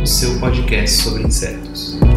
o seu podcast sobre insetos.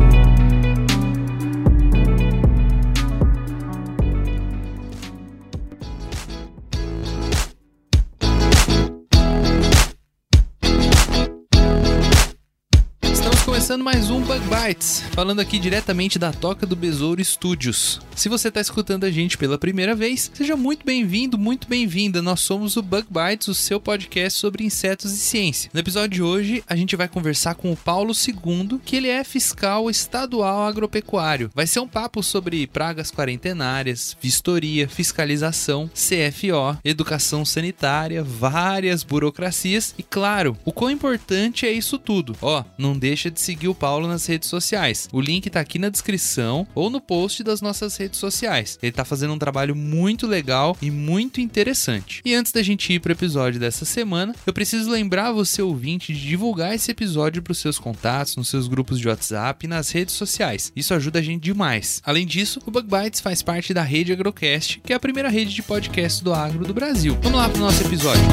Começando mais um Bug Bites, falando aqui diretamente da Toca do Besouro Studios. Se você está escutando a gente pela primeira vez, seja muito bem-vindo, muito bem-vinda. Nós somos o Bug Bites, o seu podcast sobre insetos e ciência. No episódio de hoje, a gente vai conversar com o Paulo II, que ele é fiscal estadual agropecuário. Vai ser um papo sobre pragas quarentenárias, vistoria, fiscalização, CFO, educação sanitária, várias burocracias e, claro, o quão importante é isso tudo. Ó, não deixa de seguir o Paulo nas redes sociais. O link tá aqui na descrição ou no post das nossas redes sociais. Ele tá fazendo um trabalho muito legal e muito interessante. E antes da gente ir pro episódio dessa semana, eu preciso lembrar você ouvinte de divulgar esse episódio pros seus contatos, nos seus grupos de WhatsApp e nas redes sociais. Isso ajuda a gente demais. Além disso, o Bug Bites faz parte da rede Agrocast, que é a primeira rede de podcast do agro do Brasil. Vamos lá pro nosso episódio.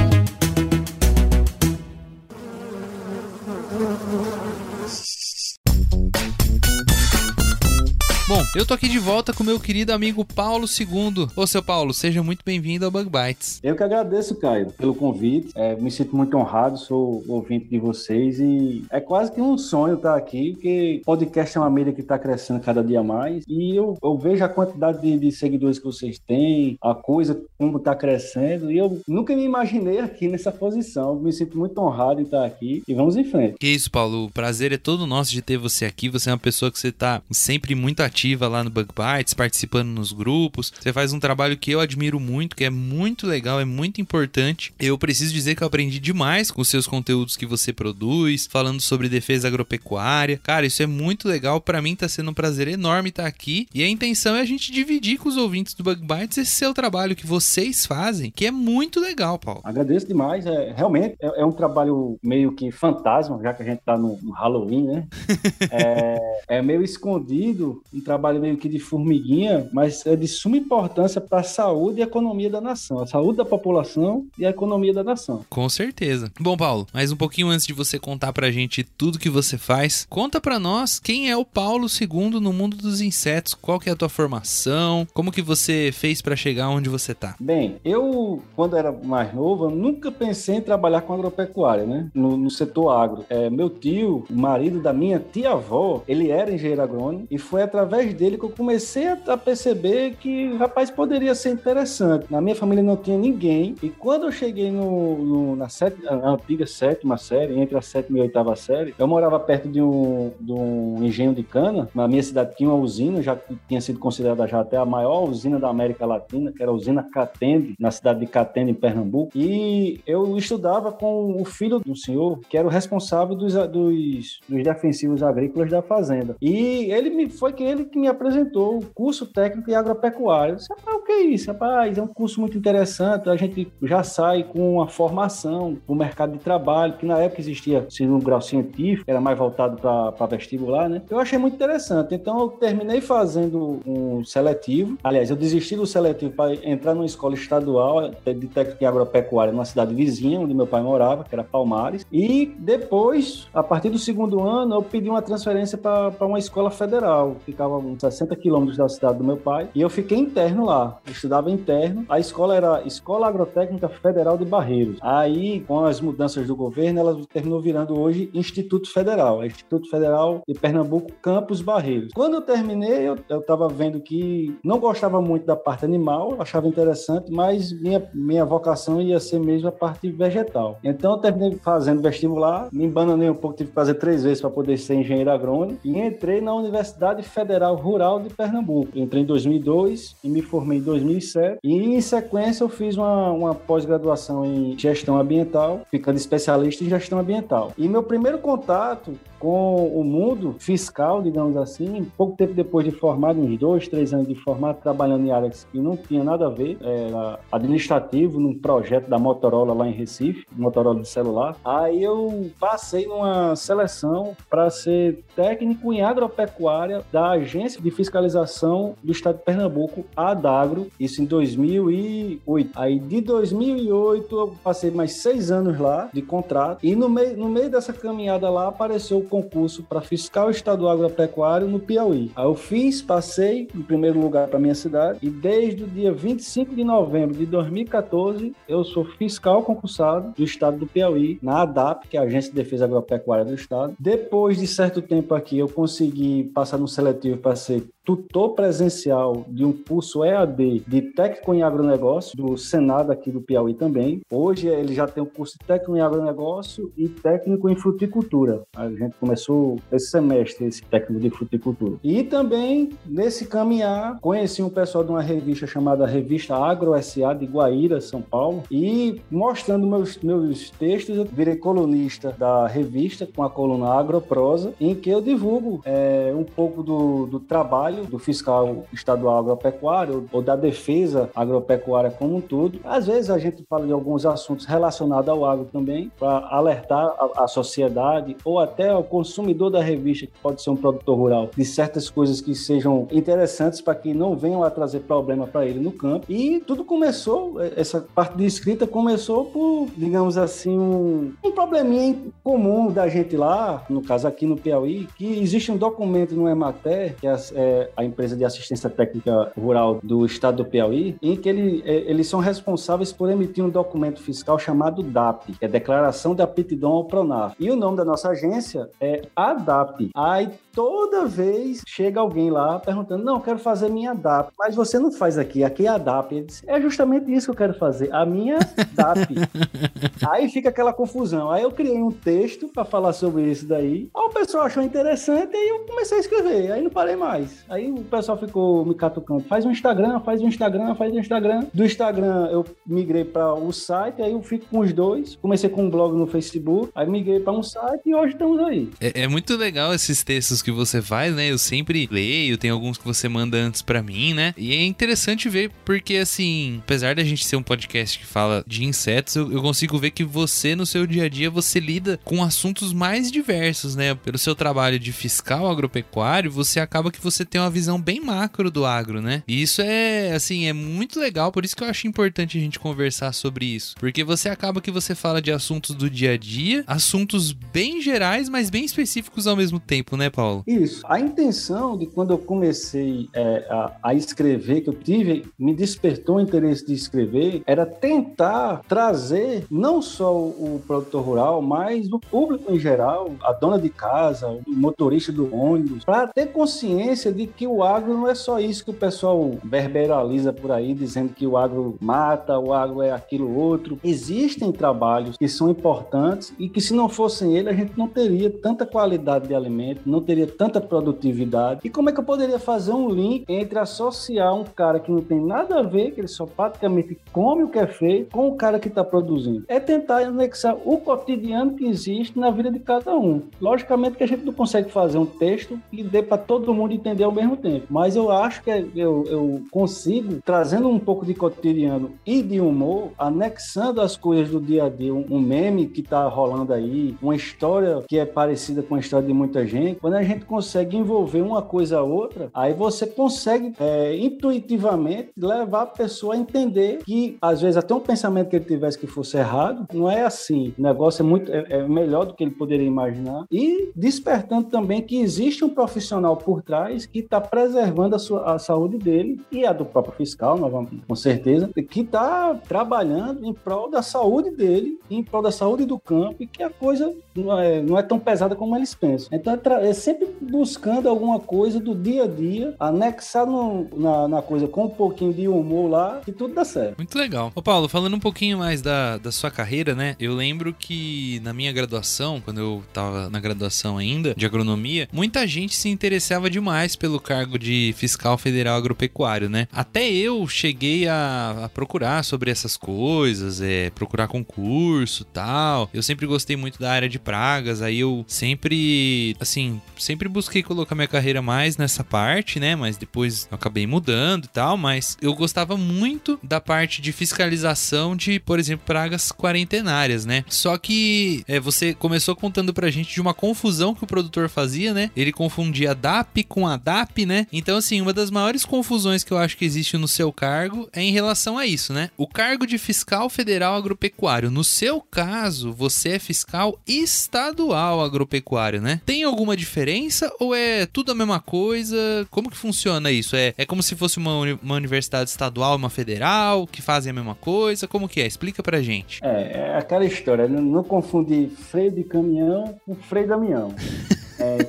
Bom, eu tô aqui de volta com meu querido amigo Paulo II. Ô, seu Paulo, seja muito bem-vindo ao Bug Bites. Eu que agradeço, Caio, pelo convite. É, me sinto muito honrado, sou ouvinte de vocês e é quase que um sonho estar aqui, porque podcast é uma mídia que está crescendo cada dia mais e eu, eu vejo a quantidade de, de seguidores que vocês têm, a coisa como está crescendo e eu nunca me imaginei aqui nessa posição. Me sinto muito honrado em estar aqui e vamos em frente. Que isso, Paulo. O prazer é todo nosso de ter você aqui. Você é uma pessoa que você tá sempre muito ativa lá no Bug Bites, participando nos grupos. Você faz um trabalho que eu admiro muito, que é muito legal, é muito importante. Eu preciso dizer que eu aprendi demais com os seus conteúdos que você produz, falando sobre defesa agropecuária. Cara, isso é muito legal. Para mim tá sendo um prazer enorme estar aqui. E a intenção é a gente dividir com os ouvintes do Bug Bites esse seu trabalho que vocês fazem, que é muito legal, Paulo. Agradeço demais. É, realmente é, é um trabalho meio que fantasma, já que a gente está no, no Halloween, né? é, é meio escondido, um trabalho meio que de formiguinha, mas é de suma importância para a saúde e economia da nação, a saúde da população e a economia da nação. Com certeza. Bom, Paulo, mas um pouquinho antes de você contar pra gente tudo que você faz, conta pra nós quem é o Paulo II no mundo dos insetos, qual que é a tua formação, como que você fez pra chegar onde você tá. Bem, eu, quando era mais novo, eu nunca pensei em trabalhar com agropecuária, né? No, no setor agro. É, meu tio, o marido da minha tia-avó, ele era engenheiro agrônomo e foi através dele que eu comecei a, perceber que, rapaz, poderia ser interessante. Na minha família não tinha ninguém e quando eu cheguei no, no- na sete, a antiga sétima série, entre a sétima e a oitava série, eu morava perto de um, de um engenho de cana. Na minha cidade tinha uma usina, já tinha sido considerada já até a maior usina da América Latina, que era a usina Catende, na cidade de Catende, em Pernambuco. E eu estudava com o filho do senhor, que era o responsável dos, dos, dos defensivos agrícolas da fazenda. E ele me, foi que ele que me apresentou o curso técnico em agropecuária. Eu disse, rapaz, o que é isso? Rapaz, é um curso muito interessante, a gente já sai com uma formação no mercado de trabalho, que na época existia segundo grau científico, era mais voltado para vestibular, né? Eu achei muito interessante. Então eu terminei fazendo um seletivo. Aliás, eu desisti do seletivo para entrar numa escola estadual de técnico em agropecuária numa cidade vizinha, onde meu pai morava, que era Palmares. E depois, a partir do segundo ano, eu pedi uma transferência para uma escola federal, ficava uns 60 quilômetros da cidade do meu pai. E eu fiquei interno lá, estudava interno. A escola era Escola Agrotécnica Federal de Barreiros. Aí, com as mudanças do governo, ela terminou virando hoje Instituto Federal, é Instituto Federal de Pernambuco, Campos Barreiros. Quando eu terminei, eu estava vendo que não gostava muito da parte animal, achava interessante, mas minha, minha vocação ia ser mesmo a parte vegetal. Então eu terminei fazendo vestibular, me embananei um pouco, tive que fazer três vezes para poder ser engenheiro agrônomo e entrei na Universidade Federal Rural de Pernambuco. Entrei em 2002 e me formei em 2007. E em sequência eu fiz uma, uma pós-graduação em gestão ambiental, ficando especialista em gestão ambiental. E meu primeiro contato com o mundo fiscal, digamos assim, pouco tempo depois de formado, uns dois, três anos de formado, trabalhando em áreas que não tinha nada a ver, era administrativo num projeto da Motorola lá em Recife, Motorola de celular. Aí eu passei numa seleção para ser técnico em agropecuária da Agência de Fiscalização do Estado de Pernambuco, a Adagro, isso em 2008. Aí de 2008 eu passei mais seis anos lá de contrato e no meio, no meio dessa caminhada lá apareceu concurso para fiscal estadual agropecuário no Piauí. Aí eu fiz, passei em primeiro lugar para minha cidade e desde o dia 25 de novembro de 2014 eu sou fiscal concursado do estado do Piauí na ADAP, que é a Agência de Defesa Agropecuária do Estado. Depois de certo tempo aqui eu consegui passar no seletivo para ser tutor presencial de um curso EAD de técnico em agronegócio do Senado aqui do Piauí também. Hoje ele já tem um curso de técnico em agronegócio e técnico em fruticultura. A gente começou esse semestre esse técnico de fruticultura. E também nesse caminhar conheci um pessoal de uma revista chamada Revista Agro SA de Guaíra, São Paulo, e mostrando meus meus textos, eu virei colunista da revista com a coluna Agroprosa, em que eu divulgo é, um pouco do, do trabalho trabalho do fiscal estadual agropecuário ou da defesa agropecuária como um todo. Às vezes a gente fala de alguns assuntos relacionados ao agro também, para alertar a, a, sociedade ou até ao consumidor da revista, que pode ser um produtor rural, de certas coisas que sejam interessantes para que não venham a trazer problema para ele no campo. E tudo começou, essa parte de escrita começou por, digamos assim, um, um probleminha comum da gente lá, no caso aqui no Piauí, que existe um documento no Emater, que é, é a empresa de assistência técnica rural do estado do Piauí, em que ele, é, eles são responsáveis por emitir um documento fiscal chamado DAP, que é Declaração de Aptidão ao Pronaf. E o nome da nossa agência é ADAP. Aí toda vez chega alguém lá perguntando: Não, eu quero fazer minha DAP, mas você não faz aqui, aqui é a DAP. Ele diz, é justamente isso que eu quero fazer, a minha DAP. Aí fica aquela confusão. Aí eu criei um texto para falar sobre isso daí. Aí o pessoal achou interessante e eu comecei a escrever. Aí não parei mais. Aí o pessoal ficou me catucando. Faz um Instagram, faz um Instagram, faz um Instagram. Do Instagram eu migrei para o site, aí eu fico com os dois. Comecei com um blog no Facebook, aí migrei para um site e hoje estamos aí. É, é muito legal esses textos que você faz, né? Eu sempre leio, tem alguns que você manda antes para mim, né? E é interessante ver, porque assim, apesar da gente ser um podcast que fala de insetos, eu, eu consigo ver que você, no seu dia a dia, você lida com assuntos mais diversos, né? Pelo seu trabalho de fiscal agropecuário, você acaba que você tem uma visão bem macro do agro, né? E isso é, assim, é muito legal, por isso que eu acho importante a gente conversar sobre isso. Porque você acaba que você fala de assuntos do dia a dia, assuntos bem gerais, mas bem específicos ao mesmo tempo, né, Paulo? Isso. A intenção de quando eu comecei é, a, a, escrever, que eu tive, me despertou o interesse de escrever, era tentar trazer não só o produtor rural, mas o público em geral, a dona de casa, o motorista do ônibus, para ter consciência de que o agro não é só isso que o pessoal berberaliza por aí, dizendo que o agro mata, o agro é aquilo outro. Existem trabalhos que são importantes e que se não fossem ele, a gente não teria tanta qualidade de alimento, não teria tanta produtividade? E como é que eu poderia fazer um link entre associar um cara que não tem nada a ver, que ele só praticamente come o que é feito, com o cara que está produzindo? É tentar anexar o cotidiano que existe na vida de cada um. Logicamente que a gente não consegue fazer um texto e dê para todo mundo entender mesmo tempo, mas eu acho que eu, eu consigo, trazendo um pouco de cotidiano e de humor, anexando as coisas do dia a dia, um, meme que está rolando aí, uma história que é parecida com a história de muita gente, quando a gente gente consegue envolver uma coisa a outra, aí você consegue é, intuitivamente levar a pessoa a entender que, às vezes, até um pensamento que ele tivesse que fosse errado, não é assim. O negócio é muito é, é melhor do que ele poderia imaginar. E despertando também que existe um profissional por trás que está preservando a, sua, a saúde dele e a do próprio fiscal, com certeza, que está trabalhando em prol da saúde dele, em prol da saúde do campo e que a coisa não é, não é tão pesada como eles pensam. Então é, é sempre buscando alguma coisa do dia a dia, anexar no, na, na, coisa com um pouquinho de humor lá, que tudo dá certo. Muito legal. Ô Paulo, falando um pouquinho mais da, da sua carreira, né? Eu lembro que na minha graduação, quando eu tava na graduação ainda, de agronomia, muita gente se interessava demais pelo cargo de fiscal federal agropecuário, né? Até eu cheguei a, a procurar sobre essas coisas, é, procurar concurso tal. Eu sempre gostei muito da área de pragas, aí eu sempre, assim, sempre busquei colocar minha carreira mais nessa parte, né? Mas depois eu acabei mudando e tal, mas eu gostava muito da parte de fiscalização de, por exemplo, pragas quarentenárias, né? Só que é, você começou contando pra gente de uma confusão que o produtor fazia, né? Ele confundia DAP com ADAP, né? Então, assim, uma das maiores confusões que eu acho que existe no seu cargo é em relação a isso, né? O cargo de fiscal federal agropecuário. No seu caso, você é fiscal estadual agropecuário, né? Tem alguma diferença ou é tudo a mesma coisa? Como que funciona isso? É, é como se fosse uma, uni uma universidade estadual, uma federal, que fazem a mesma coisa? Como que é? Explica pra gente. É, é aquela história, não, não confundir freio de caminhão com freio de caminhão. É,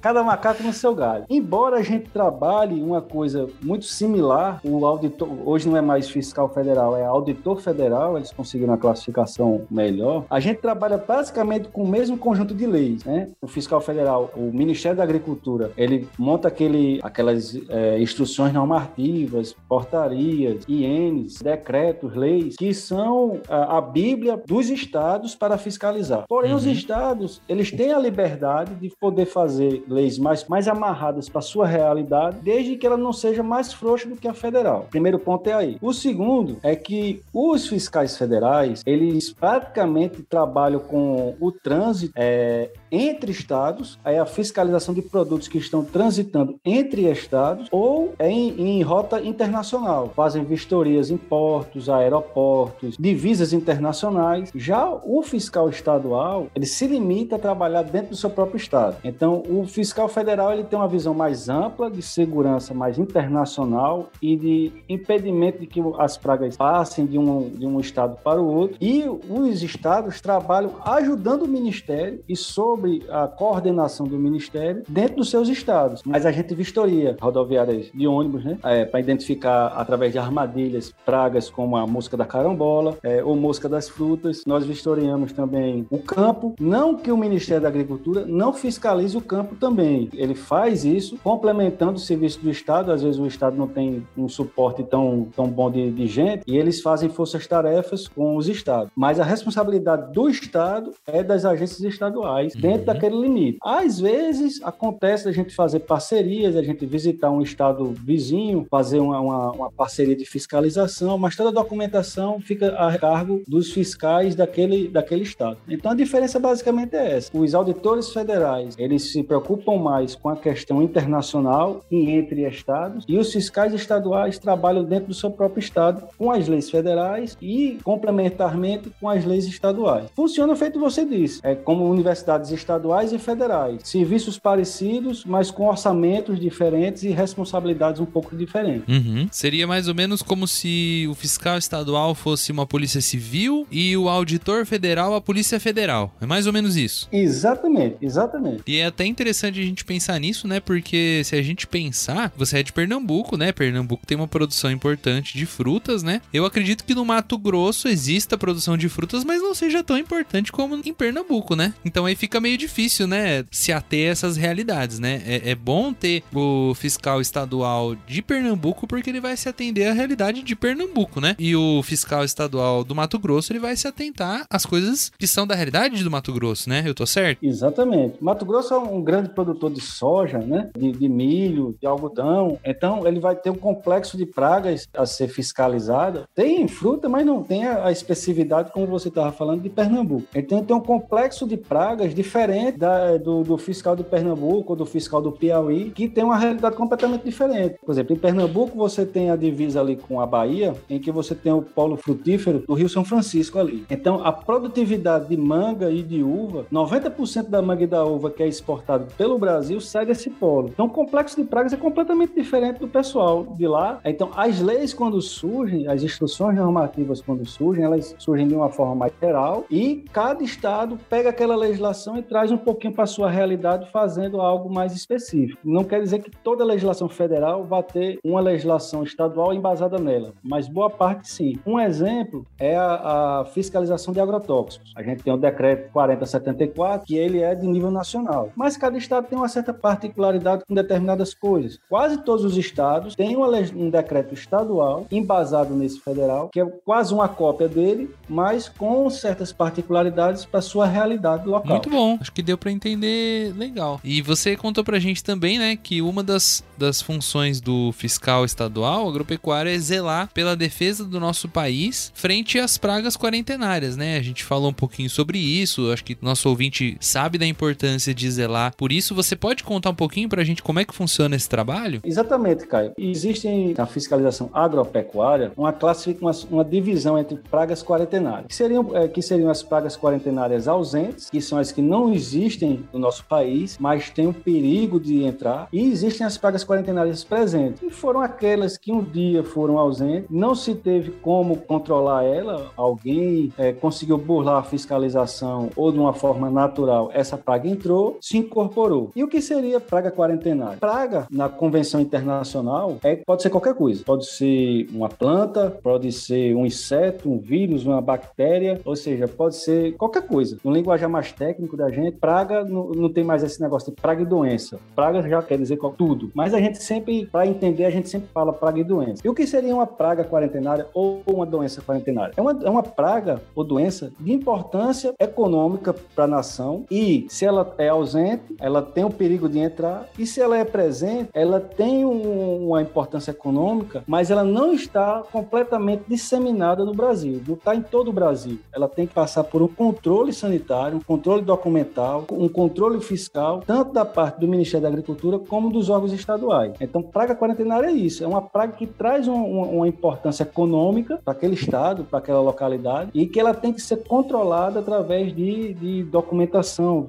cada macaco no seu galho. Embora a gente trabalhe uma coisa muito similar, o auditor, hoje não é mais fiscal federal, é auditor federal, eles conseguiram uma classificação melhor. A gente trabalha basicamente com o mesmo conjunto de leis, né? O fiscal federal, o Ministério da Agricultura, ele monta aquele, aquelas é, instruções normativas, portarias, INs, decretos, leis, que são a, a Bíblia dos estados para fiscalizar. Porém, uhum. os estados, eles têm a liberdade de poder fazer leis mais, mais amarradas para sua realidade, desde que ela não seja mais frouxa do que a federal. Primeiro ponto é aí. O segundo é que os fiscais federais, eles praticamente trabalham com o trânsito é, entre estados, é a fiscalização de produtos que estão transitando entre estados ou em, em rota internacional. Fazem vistorias em portos, aeroportos, divisas internacionais. Já o fiscal estadual, ele se limita a trabalhar dentro do seu próprio estado. Então, o fiscal federal ele tem uma visão mais ampla de segurança mais internacional e de impedimento de que as pragas passem de um, de um estado para o outro. E os estados trabalham ajudando o ministério e sobre a coordenação do ministério dentro dos seus estados. Mas a gente vistoria rodoviárias de ônibus, né, é, para identificar através de armadilhas pragas como a mosca da carambola é, ou mosca das frutas. Nós vistoriamos também o campo. Não que o Ministério da Agricultura não fiscalize o campo também. Ele faz isso complementando o serviço do Estado. Às vezes o Estado não tem um suporte tão, tão bom de, de gente e eles fazem forças-tarefas com os Estados. Mas a responsabilidade do Estado é das agências estaduais uhum. dentro daquele limite. Às vezes acontece a gente fazer parcerias, a gente visitar um Estado vizinho, fazer uma, uma, uma parceria de fiscalização, mas toda a documentação fica a cargo dos fiscais daquele, daquele Estado. Então a diferença basicamente é essa. Os auditores federais, eles se preocupam mais com a questão internacional e entre estados, e os fiscais estaduais trabalham dentro do seu próprio estado com as leis federais e complementarmente com as leis estaduais. Funciona feito você disse, é como universidades estaduais e federais, serviços parecidos, mas com orçamentos diferentes e responsabilidades um pouco diferentes. Uhum. Seria mais ou menos como se o fiscal estadual fosse uma polícia civil e o auditor federal a polícia federal. É mais ou menos isso. Exatamente, exatamente. E é até interessante a gente pensar nisso, né? Porque se a gente pensar, você é de Pernambuco, né? Pernambuco tem uma produção importante de frutas, né? Eu acredito que no Mato Grosso exista produção de frutas, mas não seja tão importante como em Pernambuco, né? Então aí fica meio difícil, né? Se ater a essas realidades, né? É, é bom ter o fiscal estadual de Pernambuco porque ele vai se atender à realidade de Pernambuco, né? E o fiscal estadual do Mato Grosso ele vai se atentar às coisas que são da realidade do Mato Grosso, né? Eu tô certo? Exatamente. Mato Grosso é um grande produtor de soja, né? De, de, milho, de algodão. Então, ele vai ter um complexo de pragas a ser fiscalizado. Tem fruta, mas não tem a, a especificidade, como você estava falando, de Pernambuco. Então, tem um complexo de pragas diferente da, do, do, fiscal de Pernambuco ou do fiscal do Piauí, que tem uma realidade completamente diferente. Por exemplo, em Pernambuco, você tem a divisa ali com a Bahia, em que você tem o polo frutífero do Rio São Francisco ali. Então, a produtividade de manga e de uva, 90% da manga e da uva que é exportado pelo Brasil sai desse polo. Então, o complexo de pragas é completamente diferente do pessoal de lá. Então, as leis, quando surgem, as instruções normativas, quando surgem, elas surgem de uma forma mais geral e cada estado pega aquela legislação e traz um pouquinho para a sua realidade, fazendo algo mais específico. Não quer dizer que toda legislação federal vai ter uma legislação estadual embasada nela, mas boa parte sim. Um exemplo é a, a fiscalização de agrotóxicos. A gente tem o decreto 4074, que ele é de nível nacional, mas cada estado tem uma certa particularidade com determinadas coisas. Quase todos os estados têm um decreto estadual embasado nesse federal, que é quase uma cópia dele, mas com certas particularidades para sua realidade local. Muito bom, acho que deu para entender legal. E você contou pra gente também, né, que uma das, das funções do fiscal estadual agropecuário é zelar pela defesa do nosso país frente às pragas quarentenárias, né? A gente falou um pouquinho sobre isso, acho que nosso ouvinte sabe da importância de zelar. Por isso, você pode contar um pouquinho pra gente como é que funciona esse trabalho? Exatamente, Caio. Existem na fiscalização agropecuária uma classificação, uma, uma divisão entre pragas quarentenárias, que seriam, é, que seriam as pragas quarentenárias ausentes, que são as que não existem no nosso país, mas têm o perigo de entrar, e existem as pragas quarentenárias presentes, e foram aquelas que um dia foram ausentes, não se teve como controlar ela, alguém é, conseguiu burlar a fiscalização ou de uma forma natural, essa praga entrou, se incorporou. E o que seria praga quarentenária? Praga, na convenção internacional, é, pode ser qualquer coisa. Pode ser uma planta, pode ser um inseto, um vírus, uma bactéria, ou seja, pode ser qualquer coisa. No linguajar mais técnico da gente, praga não, não tem mais esse negócio de praga e doença. Praga já quer dizer tudo. Mas a gente sempre, para entender, a gente sempre fala praga e doença. E o que seria uma praga quarentenária ou uma doença quarentenária? É uma, é uma praga ou doença de importância econômica para a nação e se ela é ausente, ela tem o perigo de entrar e se ela é presente, ela tem um, uma importância econômica, mas ela não está completamente disseminada no Brasil, não está em todo o Brasil. Ela tem que passar por um controle sanitário, um controle documental, um controle fiscal, tanto da parte do Ministério da Agricultura como dos órgãos estaduais. Então, praga quarentenária é isso, é uma praga que traz uma, uma importância econômica para aquele estado, para aquela localidade, e que ela tem que ser controlada através de, de documentação,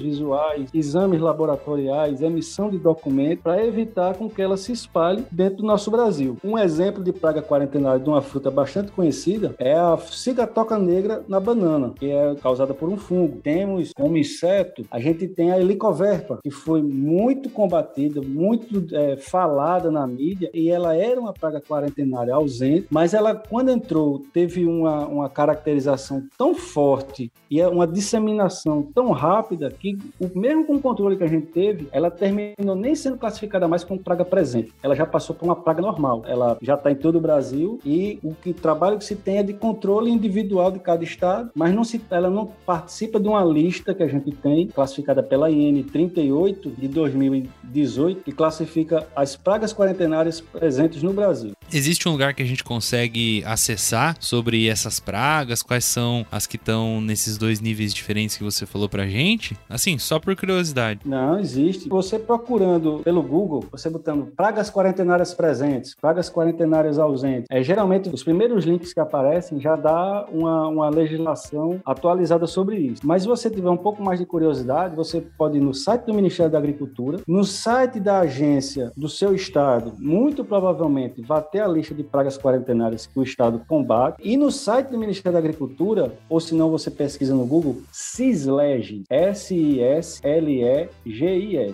visuais, exames laboratoriais, emissão de documentos, para evitar com que ela se espalhe dentro do nosso Brasil. Um exemplo de praga quarentenária de uma fruta bastante conhecida é a cigatoca negra na banana, que é causada por um fungo. Temos como inseto, a gente tem a helicoverpa, que foi muito combatida, muito é, falada na mídia, e ela era uma praga quarentenária ausente, mas ela, quando entrou, teve uma, uma caracterização tão forte e é uma disseminação tão rápida que, mesmo com o controle que a gente teve, ela terminou nem sendo classificada mais como praga presente. Ela já passou por uma praga normal. Ela já está em todo o Brasil e o que trabalho que se tem é de controle individual de cada estado, mas não se, ela não participa de uma lista que a gente tem, classificada pela IN 38 de 2018, que classifica as pragas quarentenárias presentes no Brasil. Existe um lugar que a gente consegue acessar sobre essas pragas? Quais são as que estão nesses dois níveis diferentes que você falou pra gente? Assim, só por curiosidade. Não, existe. Você procurando pelo Google, você botando pragas quarentenárias presentes, pragas quarentenárias ausentes, é, geralmente os primeiros links que aparecem já dá uma, uma legislação atualizada sobre isso. Mas se você tiver um pouco mais de curiosidade, você pode ir no site do Ministério da Agricultura, no site da agência do seu estado, muito provavelmente vai ter a lista de pragas quarentenárias que o estado combate, e no site do Ministério da Agricultura, ou se não você pesquisa no Google, CISLEGIS, S-I-S-L-E-G-I-S.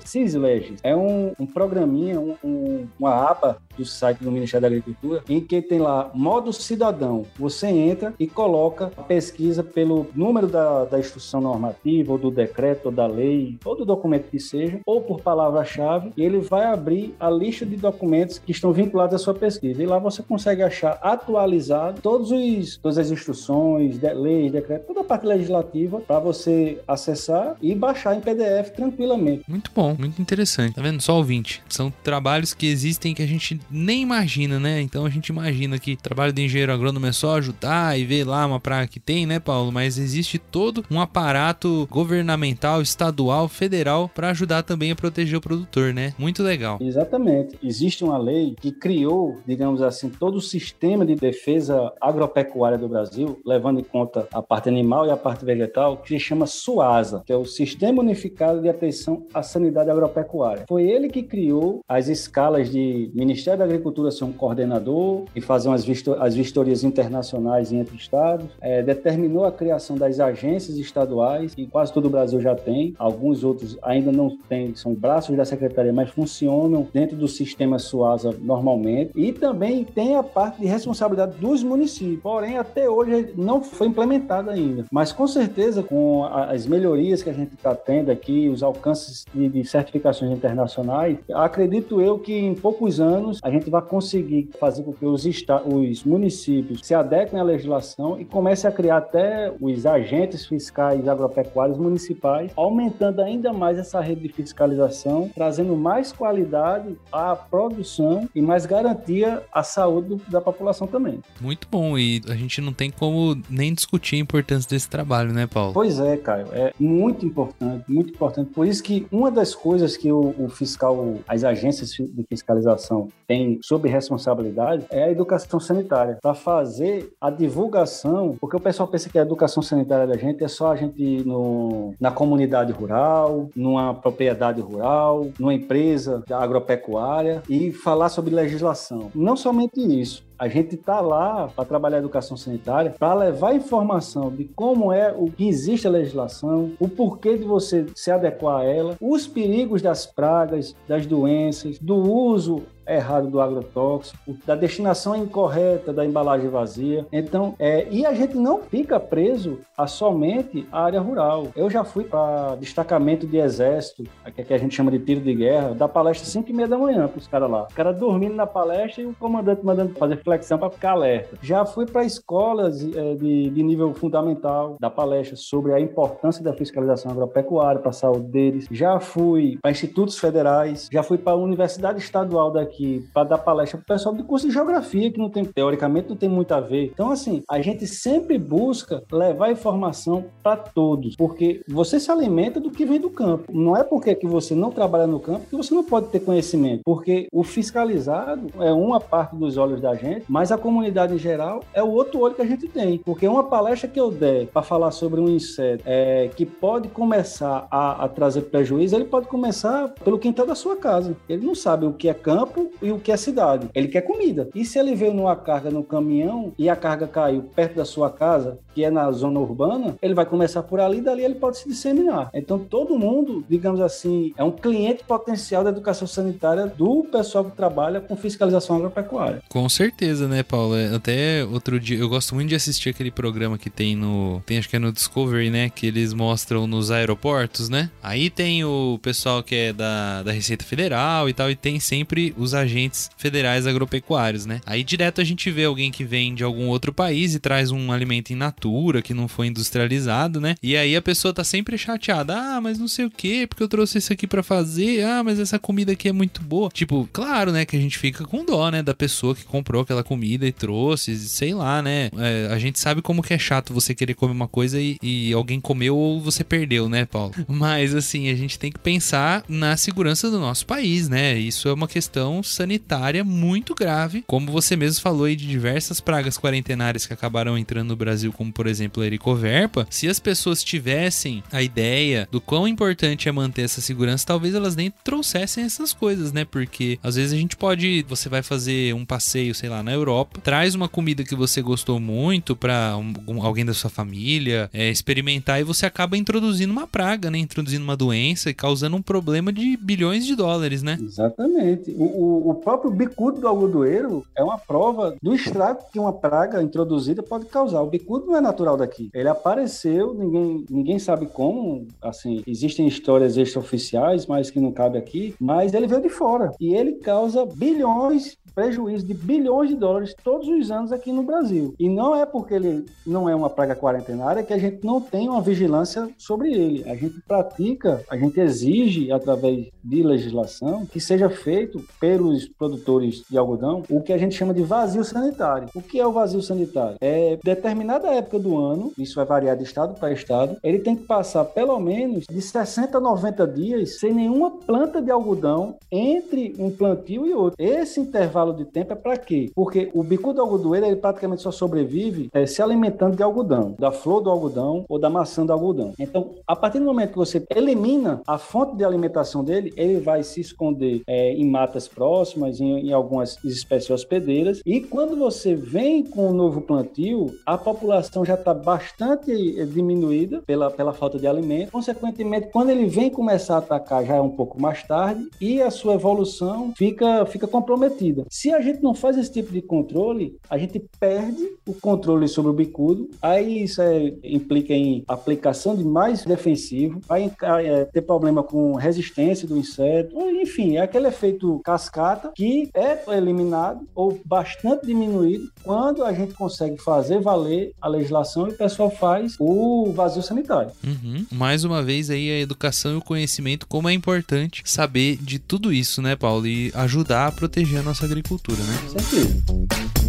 CISLEGIS é um, um programinha, um, um, uma aba do site do Ministério da Agricultura, em que tem lá modo cidadão. Você entra e coloca a pesquisa pelo número da, da instrução normativa, ou do decreto, ou da lei, ou do documento que seja, ou por palavra-chave, e ele vai abrir a lista de documentos que estão vinculados à sua pesquisa. E lá você consegue achar atualizado todos os, todas as instruções, de, leis, decretos, toda a parte legislativa para você acessar e baixar em PDF tranquilamente. Muito bom, muito interessante. Tá vendo? Só ouvinte. São trabalhos que existem que a gente nem imagina, né? Então a gente imagina que trabalho de engenheiro agrônomo é só ajudar e ver lá uma praga que tem, né, Paulo? Mas existe todo um aparato governamental, estadual, federal para ajudar também a proteger o produtor, né? Muito legal. Exatamente. Existe uma lei que criou, digamos assim, todo o sistema de defesa agropecuária do Brasil, levando em conta a parte animal e a parte vegetal, que se chama SUASA, que é o Sistema Unificado de Atenção à Sanidade Agropecuária. Foi ele que criou as escalas de Ministério da Agricultura ser um coordenador e fazer umas as vistorias internacionais entre estados, é, determinou a criação das agências estaduais, que quase todo o Brasil já tem, alguns outros ainda não têm, são braços da secretaria, mas funcionam dentro do sistema SUASA normalmente, e também tem a parte de responsabilidade dos municípios, porém até hoje não foi implementada ainda, mas com certeza com as melhorias que a gente está tendo aqui, os alcances de, de certificações internacionais, acredito eu que em poucos anos a gente vai conseguir fazer com que os, os municípios se adequem à legislação e comecem a criar até os agentes fiscais agropecuários municipais, aumentando ainda mais essa rede de fiscalização, trazendo mais qualidade à produção e mais garantia à saúde da população também. Muito bom, e a gente não tem como nem discutir a importância desse trabalho, né, Paulo? Pois é, Caio, é muito importante, muito importante. Por isso que uma das coisas que o, o fiscal, as agências de fiscalização têm sob responsabilidade é a educação sanitária, para fazer a divulgação, porque o pessoal pensa que a educação sanitária da gente é só a gente ir no, na comunidade rural, numa propriedade rural, numa empresa agropecuária e falar sobre legislação. Não somente isso, a gente está lá para trabalhar a educação sanitária, para levar informação de como é o que existe a legislação, o porquê de você se adequar a ela, os perigos das pragas, das doenças, do uso errado do agrotóxico, da destinação incorreta da embalagem vazia. Então, é, e a gente não fica preso a somente a área rural. Eu já fui para destacamento de exército, que a gente chama de tiro de guerra, da palestra 5 e meia da manhã para os caras lá. O cara dormindo na palestra e o comandante mandando fazer flexão para ficar alerta. Já fui para escolas é, de, de nível fundamental da palestra sobre a importância da fiscalização agropecuária para a saúde deles. Já fui para institutos federais, já fui para a Universidade Estadual daqui aqui para dar palestra para o pessoal do curso de geografia, que não tem, teoricamente, não tem muito a ver. Então, assim, a gente sempre busca levar informação para todos, porque você se alimenta do que vem do campo. Não é porque que você não trabalha no campo que você não pode ter conhecimento, porque o fiscalizado é uma parte dos olhos da gente, mas a comunidade em geral é o outro olho que a gente tem. Porque uma palestra que eu der para falar sobre um inseto é, que pode começar a, a trazer prejuízo, ele pode começar pelo quintal da sua casa. Ele não sabe o que é campo e o que é cidade. Ele quer comida. E se ele veio numa carga no caminhão e a carga caiu perto da sua casa, que é na zona urbana, ele vai começar por ali e dali ele pode se disseminar. Então todo mundo, digamos assim, é um cliente potencial da educação sanitária do pessoal que trabalha com fiscalização agropecuária. Com certeza, né, Paulo? É, até outro dia, eu gosto muito de assistir aquele programa que tem no, tem acho que é no Discovery, né, que eles mostram nos aeroportos, né? Aí tem o pessoal que é da, da Receita Federal e tal, e tem sempre os agentes federais agropecuários, né? Aí direto a gente vê alguém que vem de algum outro país e traz um alimento in natura, que não foi industrializado, né? E aí a pessoa tá sempre chateada. Ah, mas não sei o que, porque eu trouxe isso aqui para fazer. Ah, mas essa comida aqui é muito boa. Tipo, claro, né, que a gente fica com dó, né, da pessoa que comprou aquela comida e trouxe, sei lá, né? É, a gente sabe como que é chato você querer comer uma coisa e, e alguém comeu ou você perdeu, né, Paulo? Mas assim, a gente tem que pensar na segurança do nosso país, né? Isso é uma questão sanitária muito grave, como você mesmo falou aí de diversas pragas quarentenárias que acabaram entrando no Brasil, como por exemplo a Ericoverpa. Se as pessoas tivessem a ideia do quão importante é manter essa segurança, talvez elas nem trouxessem essas coisas, né? Porque às vezes a gente pode, você vai fazer um passeio, sei lá, na Europa, traz uma comida que você gostou muito para um, alguém da sua família é, experimentar e você acaba introduzindo uma praga, né? Introduzindo uma doença e causando um problema de bilhões de dólares, né? Exatamente. O, o, o próprio bicudo do algodoeiro é uma prova do estrago que uma praga introduzida pode causar. O bicudo não é natural daqui. Ele apareceu, ninguém, ninguém sabe como. Assim, existem histórias extraoficiais, mas que não cabe aqui. Mas ele veio de fora. E ele causa bilhões prejuízo de bilhões de dólares todos os anos aqui no Brasil. E não é porque ele não é uma praga quarentenária que a gente não tem uma vigilância sobre ele. A gente pratica, a gente exige, através de legislação, que seja feito pelos produtores de algodão o que a gente chama de vazio sanitário. O que é o vazio sanitário? É determinada época do ano, isso vai variar de estado para estado, ele tem que passar pelo menos de 60 a 90 dias sem nenhuma planta de algodão entre um plantio e outro. Esse intervalo intervalo de tempo é para quê? Porque o bico do algodoeiro ele praticamente só sobrevive é, se alimentando de algodão, da flor do algodão ou da maçã do algodão. Então, a partir do momento que você elimina a fonte de alimentação dele, ele vai se esconder é, em matas próximas, em, em, algumas espécies hospedeiras. E quando você vem com o novo plantio, a população já está bastante é, diminuída pela, pela falta de alimento. Consequentemente, quando ele vem começar a atacar, já é um pouco mais tarde e a sua evolução fica, fica comprometida. Se a gente não faz esse tipo de controle, a gente perde o controle sobre o bicudo. Aí isso é, implica em aplicação de mais defensivo, vai é, ter problema com resistência do inseto, enfim, é aquele efeito cascata que é eliminado ou bastante diminuído quando a gente consegue fazer valer a legislação e o pessoal faz o vazio sanitário. Uhum. Mais uma vez aí a educação e o conhecimento, como é importante saber de tudo isso, né, Paulo? E ajudar a proteger a nossa agricultura, né? Certeza.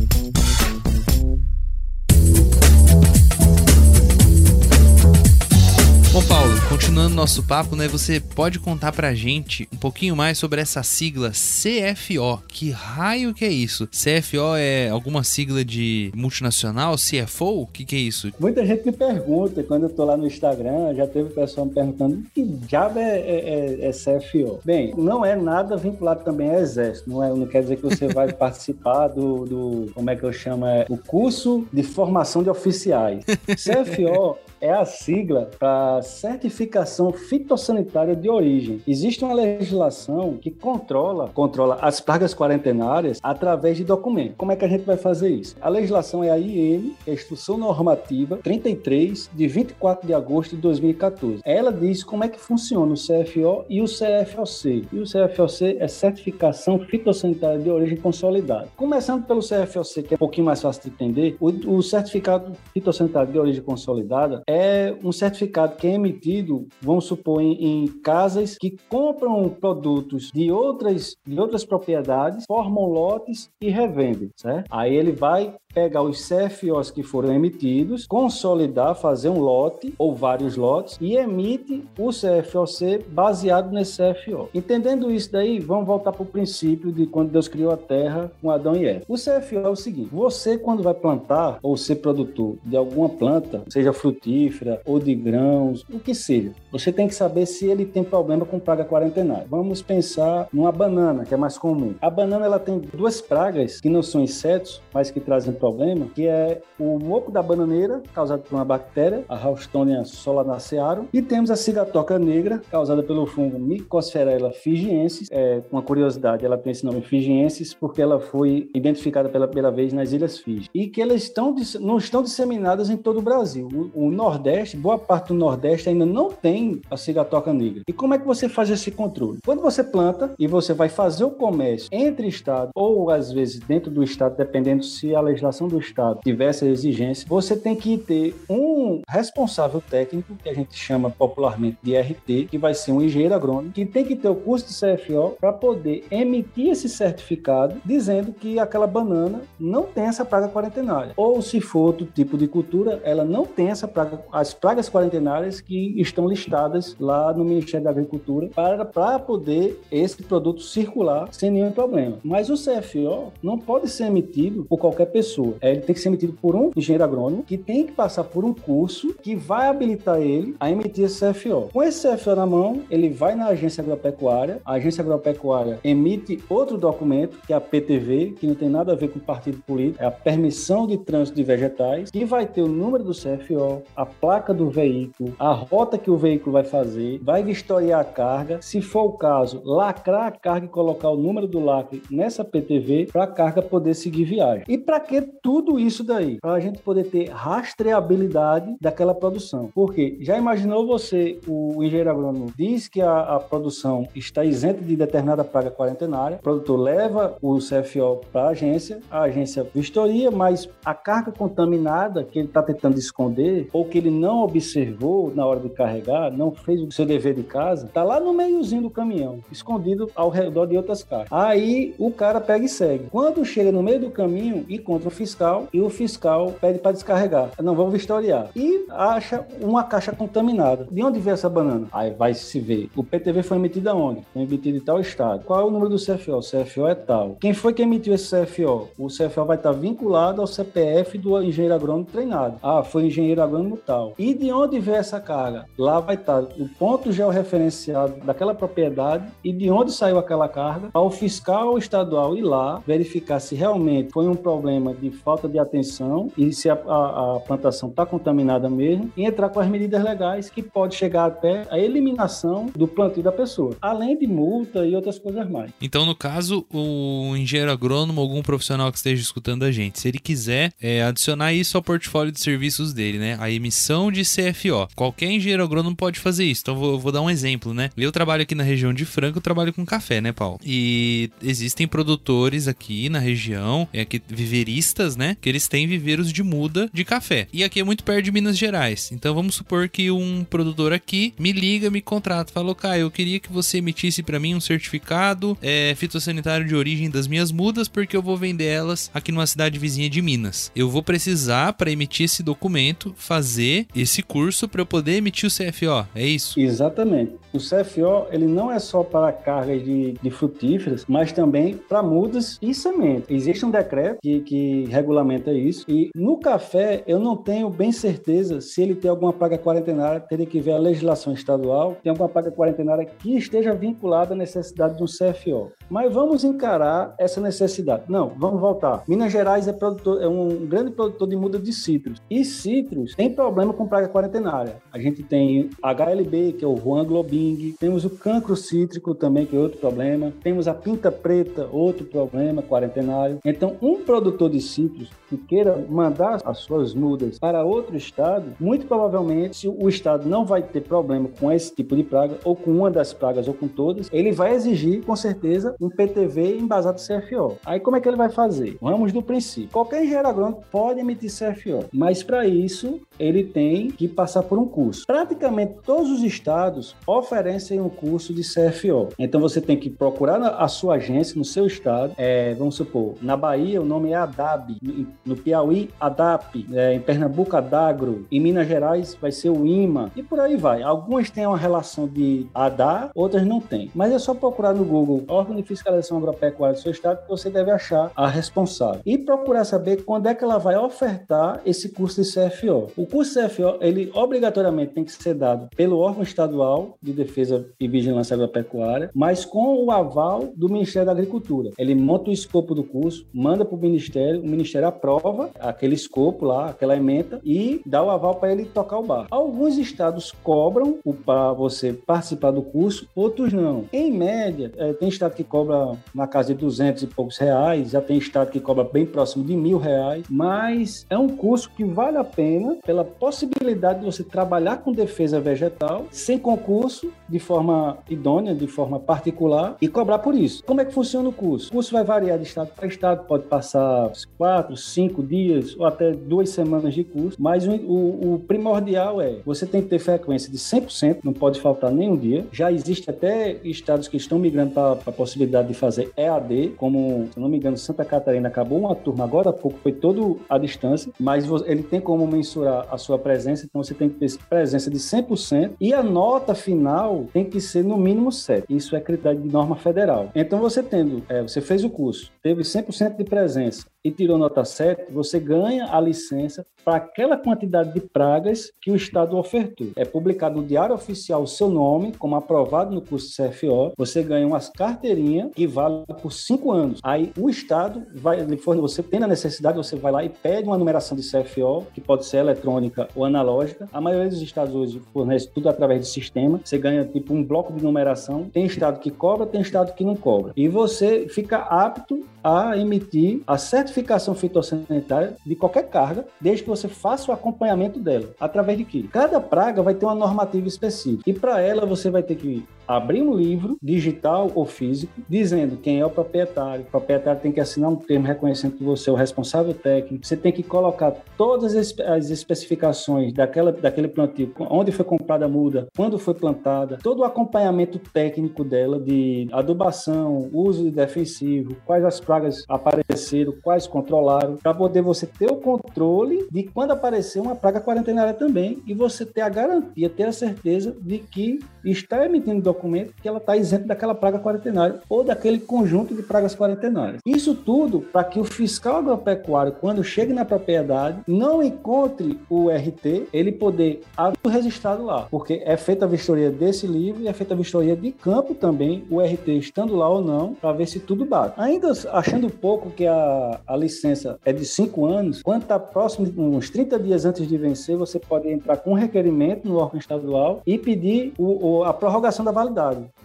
Continuando nosso papo, né? Você pode contar pra gente um pouquinho mais sobre essa sigla CFO. Que raio que é isso? CFO é alguma sigla de multinacional? CFO? O que, que é isso? Muita gente me pergunta, quando eu tô lá no Instagram, já teve pessoal me perguntando que diabo é, é, é, é CFO. Bem, não é nada vinculado também ao Exército. Não, é, não quer dizer que você vai participar do, do, como é que eu chamo, é, o curso de formação de oficiais. CFO é a sigla para certificação fitossanitária de origem. Existe uma legislação que controla, controla as pragas quarentenárias através de documento. Como é que a gente vai fazer isso? A legislação é a IN, é a Instrução Normativa 33 de 24 de agosto de 2014. Ela diz como é que funciona o CFO e o CFOC. E o CFOC é certificação fitossanitária de origem consolidada. Começando pelo CFOC, que é um pouquinho mais fácil de entender, o, o certificado fitossanitário de origem consolidada é um certificado que é emitido, vamos supor, em, em casas que compram produtos de outras, de outras propriedades, formam lotes e revendem, certo? Aí ele vai pegar os CFOs que foram emitidos, consolidar, fazer um lote ou vários lotes e emite o CFOC baseado nesse CFO. Entendendo isso daí, vamos voltar para o princípio de quando Deus criou a terra com Adão e Eva. O CFO é o seguinte: você, quando vai plantar ou ser produtor de alguma planta, seja frutífera ou de grãos, o que seja, você tem que saber se ele tem problema com praga quarentenária. Vamos pensar numa banana, que é mais comum. A banana ela tem duas pragas que não são insetos, mas que trazem problema, que é o moco da bananeira, causado por uma bactéria, a Haustonia solanacearum, e temos a cigatoca negra, causada pelo fungo Mycosferella figiensis. É, uma curiosidade, ela tem esse nome figiensis porque ela foi identificada pela primeira vez nas Ilhas Fiji. E que elas estão, não estão disseminadas em todo o Brasil. O, o Nordeste, boa parte do Nordeste ainda não tem a cigatoca negra. E como é que você faz esse controle? Quando você planta e você vai fazer o comércio entre estados ou às vezes dentro do estado, dependendo se a legislação do Estado tiver essa exigência, você tem que ter um responsável técnico, que a gente chama popularmente de RT, que vai ser um engenheiro agrônomo, que tem que ter o curso de CFO para poder emitir esse certificado dizendo que aquela banana não tem essa praga quarentenária. Ou se for outro tipo de cultura, ela não tem essa praga, as pragas quarentenárias que estão listadas lá no Ministério da Agricultura para, para poder esse produto circular sem nenhum problema. Mas o CFO não pode ser emitido por qualquer pessoa pessoa. É, ele tem que ser emitido por um engenheiro agrônomo que tem que passar por um curso que vai habilitar ele a emitir esse CFO. Com esse CFO na mão, ele vai na agência agropecuária, a agência agropecuária emite outro documento, que é a PTV, que não tem nada a ver com partido político, é a permissão de trânsito de vegetais, que vai ter o número do CFO, a placa do veículo, a rota que o veículo vai fazer, vai vistoriar a carga, se for o caso, lacrar a carga e colocar o número do lacre nessa PTV para a carga poder seguir viagem. E para que tudo isso daí, para a gente poder ter rastreabilidade daquela produção. Porque já imaginou você, o engenheiro agrônomo diz que a, a produção está isenta de determinada praga quarentenária, o produtor leva o CFO para a agência, a agência vistoria, mas a carga contaminada que ele está tentando esconder ou que ele não observou na hora de carregar, não fez o seu dever de casa, está lá no meiozinho do caminhão, escondido ao redor de outras caixas. Aí o cara pega e segue. Quando chega no meio do caminho, encontra o fiscal e o fiscal pede para descarregar. Não, vamos vistoriar. E acha uma caixa contaminada. De onde veio essa banana? Aí vai se ver. O PTV foi emitido aonde? Foi emitido em tal estado. Qual é o número do CFO? O CFO é tal. Quem foi que emitiu esse CFO? O CFO vai estar vinculado ao CPF do engenheiro agrônomo treinado. Ah, foi engenheiro agrônomo tal. E de onde veio essa carga? Lá vai estar o ponto georreferenciado daquela propriedade e de onde saiu aquela carga, ao fiscal estadual ir lá verificar se realmente foi um problema de falta de atenção e se a, a, a plantação está contaminada mesmo, e entrar com as medidas legais que pode chegar até a eliminação do plantio da pessoa, além de multa e outras coisas mais. Então, no caso, o engenheiro agrônomo, algum profissional que esteja escutando a gente, se ele quiser é, adicionar isso ao portfólio de serviços dele, né? A emissão de CFO. Qualquer engenheiro agrônomo pode fazer isso. Então, vou, vou dar um exemplo, né? Eu trabalho aqui na região de Franca, eu trabalho com café, né, Paulo? E existem produtores aqui na região, é, que, viveristas, né? Que eles têm viveiros de muda de café. E aqui é muito perto de Minas Gerais. Então, vamos supor que um produtor aqui me liga, me contrata, falou, Caio, eu queria que você emitisse para mim um certificado é, fitossanitário de origem das minhas mudas, porque eu vou vender elas aqui numa cidade vizinha de Minas. Eu vou precisar, para emitir esse documento, fazer esse curso para eu poder emitir o CFO. É isso? Exatamente. O CFO ele não é só para cargas de, de frutíferas, mas também para mudas e sementes. Existe um decreto que, que regulamenta isso. E no café, eu não tenho bem certeza se ele tem alguma praga quarentenária, teria que ver a legislação estadual, tem alguma praga quarentenária que esteja vinculada à necessidade de um CFO. Mas vamos encarar essa necessidade. Não, vamos voltar. Minas Gerais é, produtor, é um grande produtor de muda de citros. E citros tem problema com praga quarentenária. A gente tem HLB, que é o Juan Globing, temos o cancro cítrico também, que é outro problema, temos a pinta preta, outro problema quarentenário. Então, um produtor de citros que queira mandar as suas mudas para outro estado, muito provavelmente o estado não vai ter problema com esse tipo de praga, ou com uma das pragas, ou com todas, ele vai exigir, com certeza, um PTV embasado CFO. Aí como é que ele vai fazer? Vamos do princípio. Qualquer engenheiro agrônomo pode emitir CFO, mas para isso ele tem que passar por um curso. Praticamente todos os estados oferecem um curso de CFO. Então você tem que procurar a sua agência no seu estado. É, vamos supor, na Bahia o nome é ADAB, no Piauí ADAP, é, em Pernambuco ADAGRO, em Minas Gerais vai ser o IMA e por aí vai. Algumas têm uma relação de ADA, outras não têm. Mas é só procurar no Google órgão de fiscalização agropecuária do seu estado que você deve achar a responsável e procurar saber quando é que ela vai ofertar esse curso de CFO. O curso CFO, ele obrigatoriamente tem que ser dado pelo órgão estadual de defesa e vigilância agropecuária, mas com o aval do Ministério da Agricultura. Ele monta o escopo do curso, manda para o Ministério, o Ministério aprova aquele escopo lá, aquela ementa e dá o aval para ele tocar o bar. Alguns estados cobram para você participar do curso, outros não. Em média, é, tem estado que cobra na casa de 200 e poucos reais, já tem estado que cobra bem próximo de mil reais, mas é um curso que vale a pena pela possibilidade de você trabalhar com defesa vegetal sem concurso, de forma idônea, de forma particular e cobrar por isso. Como é que funciona o curso? O curso vai variar de estado para estado, pode passar quatro, cinco dias ou até duas semanas de curso, mas o, o, o primordial é você tem que ter frequência de 100%, não pode faltar nenhum dia. Já existe até estados que estão migrando para a possibilidade de fazer EAD, como, se não me engano, Santa Catarina acabou uma turma agora há pouco, foi todo à distância, mas ele tem como mensurar a sua presença, então você tem que ter presença de 100% e a nota final tem que ser no mínimo 7. Isso é critério de norma federal. Então você tendo, é, você fez o curso, teve 100% de presença, e tirou nota 7, você ganha a licença para aquela quantidade de pragas que o Estado ofertou. É publicado no Diário Oficial o seu nome, como aprovado no curso CFO, você ganha uma carteirinha que vale por cinco anos. Aí o Estado vai, você tem a necessidade, você vai lá e pede uma numeração de CFO, que pode ser eletrônica ou analógica. A maioria dos estados hoje fornece tudo através de sistema. Você ganha tipo um bloco de numeração. Tem estado que cobra, tem estado que não cobra. E você fica apto a emitir a certificação fitossanitária de qualquer carga, desde que você faça o acompanhamento dela. Através de quê? Cada praga vai ter uma normativa específica. E para ela você vai ter que abrir um livro, digital ou físico, dizendo quem é o proprietário. O proprietário tem que assinar um termo reconhecendo que você é o responsável técnico. Você tem que colocar todas as especificações daquela, daquele plantio, onde foi comprada a muda, quando foi plantada, todo o acompanhamento técnico dela de adubação, uso de defensivo, quais as pragas apareceram, quais controlaram, para poder você ter o controle de quando aparecer uma praga quarentenária também e você ter a garantia, ter a certeza de que está emitindo documento que ela está isenta daquela praga quarentenária ou daquele conjunto de pragas quarentenárias. Isso tudo para que o fiscal agropecuário, quando chegue na propriedade, não encontre o RT, ele poder haver registrado lá, porque é feita a vistoria desse livro e é feita a vistoria de campo também, o RT estando lá ou não, para ver se tudo bate. Ainda achando pouco que a, a licença é de cinco anos, quando está próximo, uns 30 dias antes de vencer, você pode entrar com um requerimento no órgão estadual e pedir o, o, a prorrogação da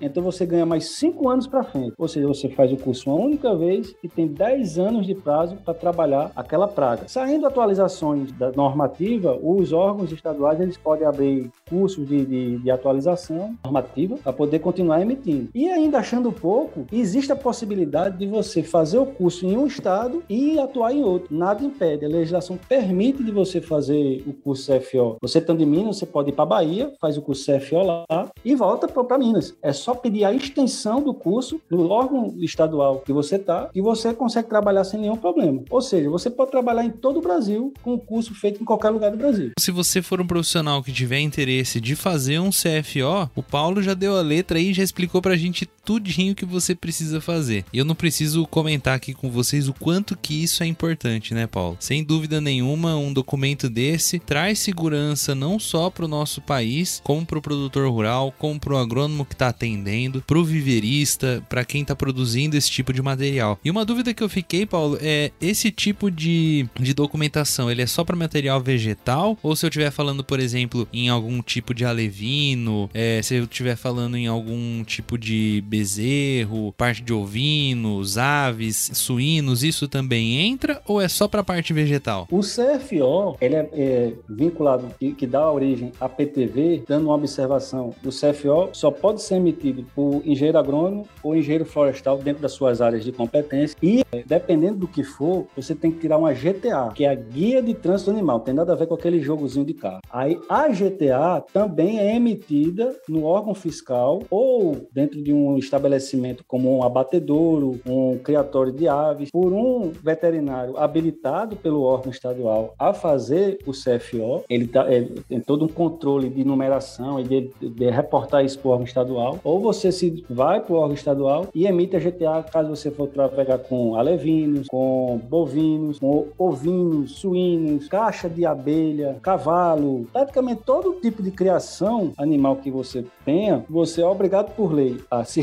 Então você ganha mais cinco anos para frente. Ou seja, você faz o curso uma única vez e tem 10 anos de prazo para trabalhar aquela praga. Saindo atualizações da normativa, os órgãos estaduais eles podem abrir cursos de, de, de atualização normativa para poder continuar emitindo. E ainda achando pouco, existe a possibilidade de você fazer o curso em um estado e atuar em outro. Nada impede. A legislação permite de você fazer o curso CFO. Você estando em Minas, você pode ir para Bahia, faz o curso CFO lá e volta para Minas. É só pedir a extensão do curso no órgão estadual que você está e você consegue trabalhar sem nenhum problema. Ou seja, você pode trabalhar em todo o Brasil com o curso feito em qualquer lugar do Brasil. Se você for um profissional que tiver interesse de fazer um CFO, o Paulo já deu a letra aí e já explicou pra gente tudinho que você precisa fazer. E eu não preciso comentar aqui com vocês o quanto que isso é importante, né, Paulo? Sem dúvida nenhuma, um documento desse traz segurança não só para o nosso país, como para o produtor rural, como para o agrônomo que está atendendo, para o viverista, para quem está produzindo esse tipo de material. E uma dúvida que eu fiquei, Paulo, é esse tipo de, de documentação, ele é só para material vegetal? Ou se eu estiver falando, por exemplo, em algum tipo de alevino, é, se eu estiver falando em algum tipo de bezerro, parte de ovinos, aves, suínos, isso também entra ou é só para a parte vegetal? O CFO, ele é, é vinculado, que, que, dá origem à PTV, dando uma observação, o CFO só pode ser emitido por engenheiro agrônomo ou engenheiro florestal dentro das suas áreas de competência e, dependendo do que for, você tem que tirar uma GTA, que é a Guia de Trânsito Animal, tem nada a ver com aquele jogozinho de carro. Aí a GTA também é emitida no órgão fiscal ou dentro de um estabelecimento como um abatedouro, um criatório de aves, por um veterinário habilitado pelo órgão estadual a fazer o CFO. Ele, tá, ele tem todo um controle de numeração e de, de reportar isso para o órgão estadual. Ou você se vai para o órgão estadual e emite a GTA caso você for trafegar com alevinos, com bovinos, com ovinos, suínos, caixa de abelha, cavalo, praticamente todo tipo de criação animal que você tenha, você é obrigado por lei a se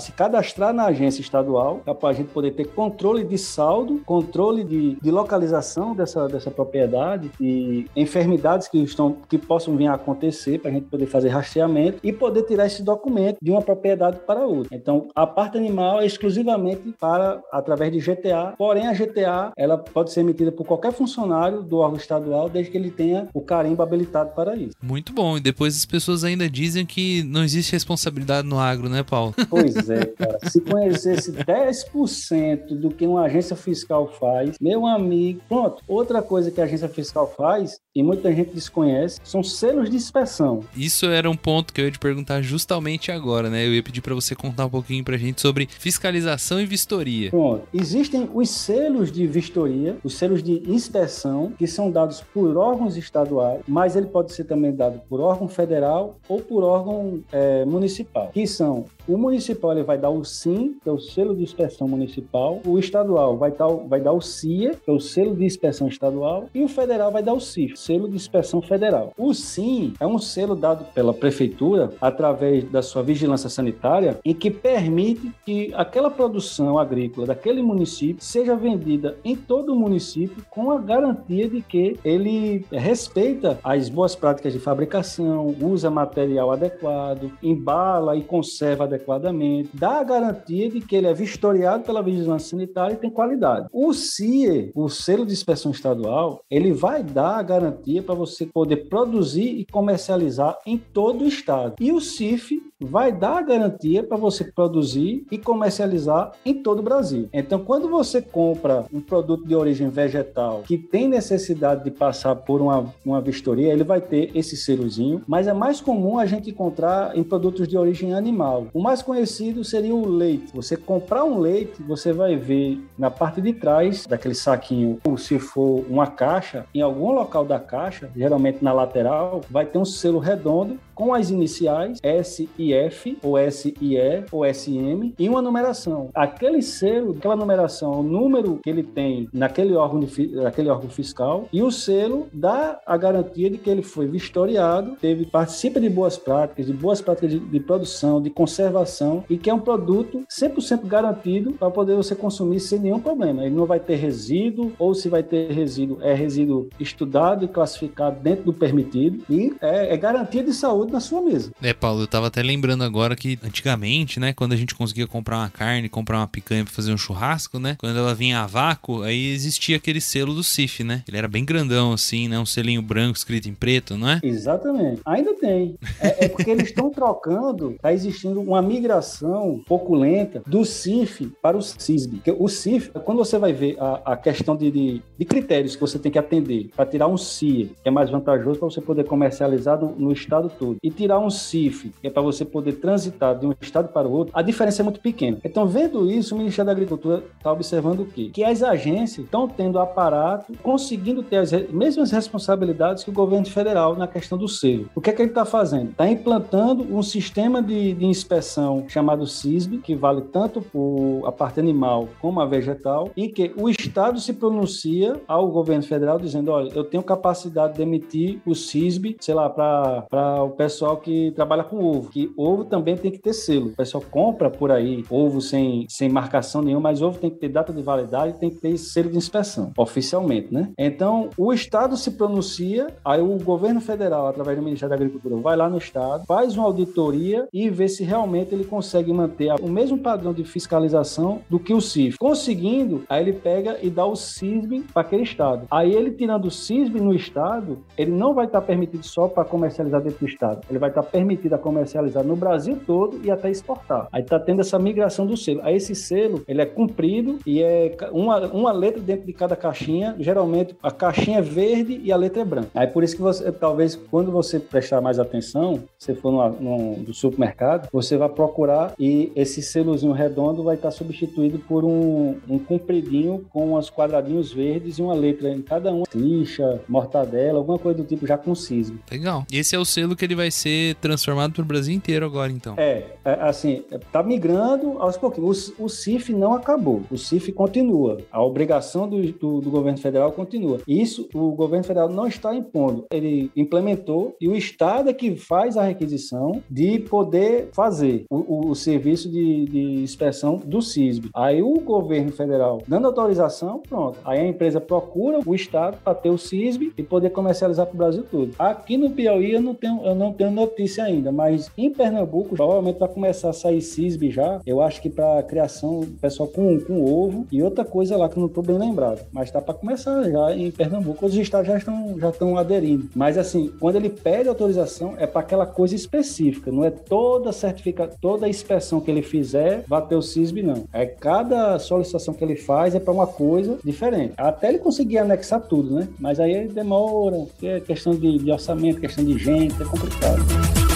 se cadastrar na agência estadual, para a gente poder ter controle de saldo, controle de, de localização dessa, dessa propriedade e enfermidades que estão que possam vir a acontecer para a gente poder fazer rastreamento e poder tirar esse documento de uma propriedade para outra. Então, a parte animal é exclusivamente para através de GTA, porém a GTA ela pode ser emitida por qualquer funcionário do órgão estadual desde que ele tenha o carimbo habilitado para isso. Muito bom. E depois as pessoas ainda dizem que não existe responsabilidade no agro, né, Paulo? Pois é, cara. Se conhecesse 10% do que uma agência fiscal faz, meu amigo, pronto. Outra coisa que a agência fiscal faz, e muita gente desconhece, são selos de inspeção. Isso era um ponto que eu ia te perguntar justamente agora, né? Eu ia pedir para você contar um pouquinho pra gente sobre fiscalização e vistoria. Pronto. Existem os selos de vistoria, os selos de inspeção, que são dados por órgãos estaduais, mas ele pode ser também dado por órgão federal ou por órgão é, municipal, que são o municipal ele vai dar o SIM, que é o selo de inspeção municipal, o estadual vai dar, vai dar o CIA, que é o selo de inspeção estadual, e o federal vai dar o CIF, selo de inspeção federal. O SIM é um selo dado pela prefeitura através da sua vigilância sanitária, em que permite que aquela produção agrícola daquele município seja vendida em todo o município com a garantia de que ele respeita as boas práticas de fabricação, usa material adequado, embala e conserva adequadamente adequadamente, dá a garantia de que ele é vistoriado pela vigilância sanitária e tem qualidade. O CIE, o selo de inspeção estadual, ele vai dar a garantia para você poder produzir e comercializar em todo o estado. E o CIF vai dar a garantia para você produzir e comercializar em todo o Brasil. Então, quando você compra um produto de origem vegetal que tem necessidade de passar por uma, uma vistoria, ele vai ter esse selozinho, mas é mais comum a gente encontrar em produtos de origem animal. Mais conhecido seria o leite. Você comprar um leite, você vai ver na parte de trás daquele saquinho, ou se for uma caixa, em algum local da caixa, geralmente na lateral, vai ter um selo redondo com as iniciais S e F, ou S e E, ou SM, e uma numeração. Aquele selo, aquela numeração, o número que ele tem naquele órgão, de, naquele órgão fiscal, e o selo dá a garantia de que ele foi vistoriado, teve, participa de boas práticas, de boas práticas de, de produção, de conservação, e que é um produto 100% garantido para poder você consumir sem nenhum problema. Ele não vai ter resíduo, ou se vai ter resíduo, é resíduo estudado e classificado dentro do permitido, e é, é garantia de saúde na sua mesa. É, Paulo, eu tava até lembrando agora que antigamente, né, quando a gente conseguia comprar uma carne, comprar uma picanha pra fazer um churrasco, né, quando ela vinha a vácuo, aí existia aquele selo do CIF, né? Ele era bem grandão assim, né, um selinho branco escrito em preto, não é? Exatamente. Ainda tem. É, é porque eles estão trocando, tá existindo uma migração pouco lenta do CIF para o CISB. O CIF, quando você vai ver a, a questão de, de, de, critérios que você tem que atender para tirar um CIE, que é mais vantajoso para você poder comercializar no, no estado todo, e tirar um CIF, que é para você poder transitar de um estado para o outro, a diferença é muito pequena. Então, vendo isso, o Ministério da Agricultura está observando o quê? Que as agências estão tendo aparato, conseguindo ter as mesmas responsabilidades que o governo federal na questão do selo. O que é que ele está fazendo? Está implantando um sistema de, de, inspeção chamado CISB, que vale tanto por a parte animal como a vegetal, em que o Estado se pronuncia ao governo federal dizendo: olha, eu tenho capacidade de emitir o CISB, sei lá, para o pessoal que trabalha com ovo, que ovo também tem que ter selo. O pessoal compra por aí ovo sem, sem marcação nenhuma, mas ovo tem que ter data de validade, tem que ter selo de inspeção, oficialmente, né? Então, o Estado se pronuncia, aí o governo federal, através do Ministério da Agricultura, vai lá no Estado, faz uma auditoria e vê se realmente ele consegue manter o mesmo padrão de fiscalização do que o CIF. Conseguindo, aí ele pega e dá o CISB para aquele Estado. Aí ele tirando o CISB no Estado, ele não vai estar permitido só para comercializar dentro do Estado. Ele vai estar permitido a comercializar no Brasil todo e até exportar. Aí está tendo essa migração do selo. Aí esse selo, ele é cumprido e é uma, uma letra dentro de cada caixinha. Geralmente a caixinha é verde e a letra é branca. Aí por isso que você, talvez, quando você prestar mais atenção, se for no, no, no supermercado, você vai procurar e esse selozinho redondo vai estar substituído por um, um compridinho com os quadradinhos verdes e uma letra em cada um. Lixa, mortadela, alguma coisa do tipo já com cisne. Legal. Esse é o selo que ele vai ser transformado para o Brasil inteiro agora, então. É, é assim, tá migrando aos pouquinhos. O, o CIF não acabou, o CIF continua. A obrigação do, do, do, governo federal continua. Isso o governo federal não está impondo. Ele implementou e o Estado é que faz a requisição de poder fazer o, o, o serviço de, de inspeção do CISB. Aí o governo federal dando autorização, pronto. Aí a empresa procura o Estado para ter o CISB e poder comercializar para o Brasil todo. Aqui no Piauí eu não tenho, eu não tenho notícia ainda, mas em Pernambuco provavelmente vai começar a sair CISB já. Eu acho que para criação, pessoal com, com ovo e outra coisa lá que eu não estou bem lembrado. Mas tá para começar já em Pernambuco. Os estados já estão, já estão aderindo. Mas assim, quando ele pede autorização, é para aquela coisa específica. Não é toda certifica, toda inspeção que ele fizer vai ter o CISB, não. É cada solicitação que ele faz é para uma coisa diferente. Até ele conseguir anexar tudo, né? Mas aí demora, é questão de, de orçamento, questão de gente, é complicado. Bye.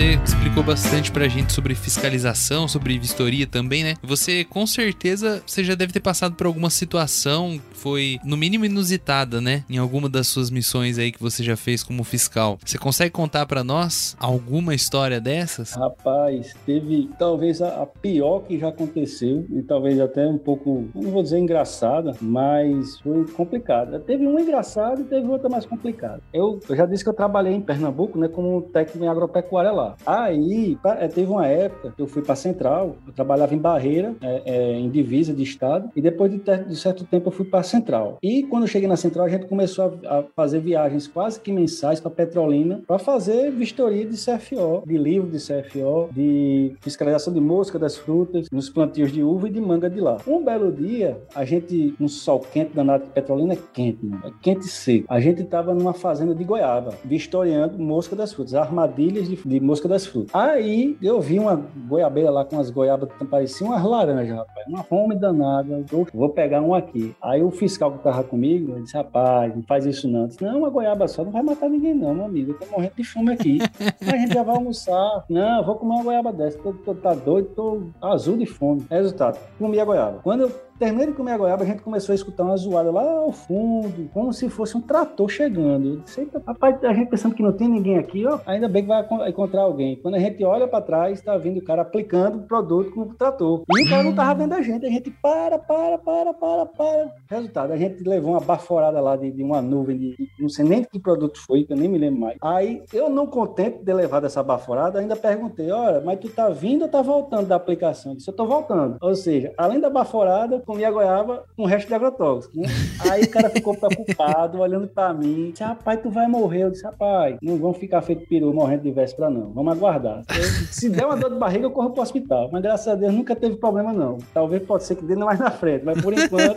Você explicou bastante pra gente sobre fiscalização, sobre vistoria também, né? Você com certeza você já deve ter passado por alguma situação que foi no mínimo inusitada, né? Em alguma das suas missões aí que você já fez como fiscal. Você consegue contar para nós alguma história dessas? Rapaz, teve talvez a, pior que já aconteceu e talvez até um pouco, não vou dizer engraçada, mas foi complicada. Teve uma engraçada e teve outra mais complicada. Eu, eu já disse que eu trabalhei em Pernambuco, né, como técnico em agropecuária lá Aí, é, teve uma época que eu fui para Central, eu trabalhava em Barreira, é, é, em divisa de estado, e depois de, ter, de certo tempo eu fui para Central. E quando eu cheguei na Central, a gente começou a, a fazer viagens quase que mensais para Petrolina para fazer vistoria de CFO, de livro de CFO, de fiscalização de mosca das frutas, nos plantios de uva e de manga de lá. Um belo dia, a gente, um sol quente danado de Petrolina, é quente, mano, é quente e seco. A gente estava numa fazenda de goiaba, vistoriando mosca das frutas, armadilhas de, de mosca das frutas. Aí eu vi uma goiabeira lá com as goiabas que pareciam umas laranjas, rapaz. Uma fome danada. Eu vou pegar um aqui. Aí o fiscal que tava comigo, disse, rapaz, não faz isso não. Eu disse, não, uma goiaba só não vai matar ninguém não, meu amigo. Eu tô morrendo de fome aqui. a gente já vai almoçar. Não, vou comer uma goiaba dessa. Tô, tô, tá doido, tô azul de fome. Resultado, comi a goiaba. Quando eu Terminei de comer a goiaba, a gente começou a escutar uma zoada lá ao fundo, como se fosse um trator chegando. Eu disse, rapaz, a gente pensando que não tem ninguém aqui, ó, ainda bem que vai encontrar alguém. Quando a gente olha para trás, está vindo o cara aplicando o produto com o trator. E o cara não tava vendo a gente. A gente para, para, para, para, para. Resultado, a gente levou uma baforada lá de, de uma nuvem de, não sei nem que produto foi, que eu nem me lembro mais. Aí, eu não contente de levar dessa baforada, ainda perguntei, olha, mas tu tá vindo ou tá voltando da aplicação? Eu disse, eu tô voltando. Ou seja, além da baforada, comi a goiaba com o resto de agrotóxico. Né? Aí o cara ficou preocupado, olhando para mim. Disse, rapaz, tu vai morrer. Eu disse, rapaz, não vamos ficar feito peru morrendo de véspera, não. Vamos aguardar. Se der uma dor de barriga, eu corro pro hospital. Mas graças a Deus nunca teve problema, não. Talvez pode ser que dê mais na frente, mas por enquanto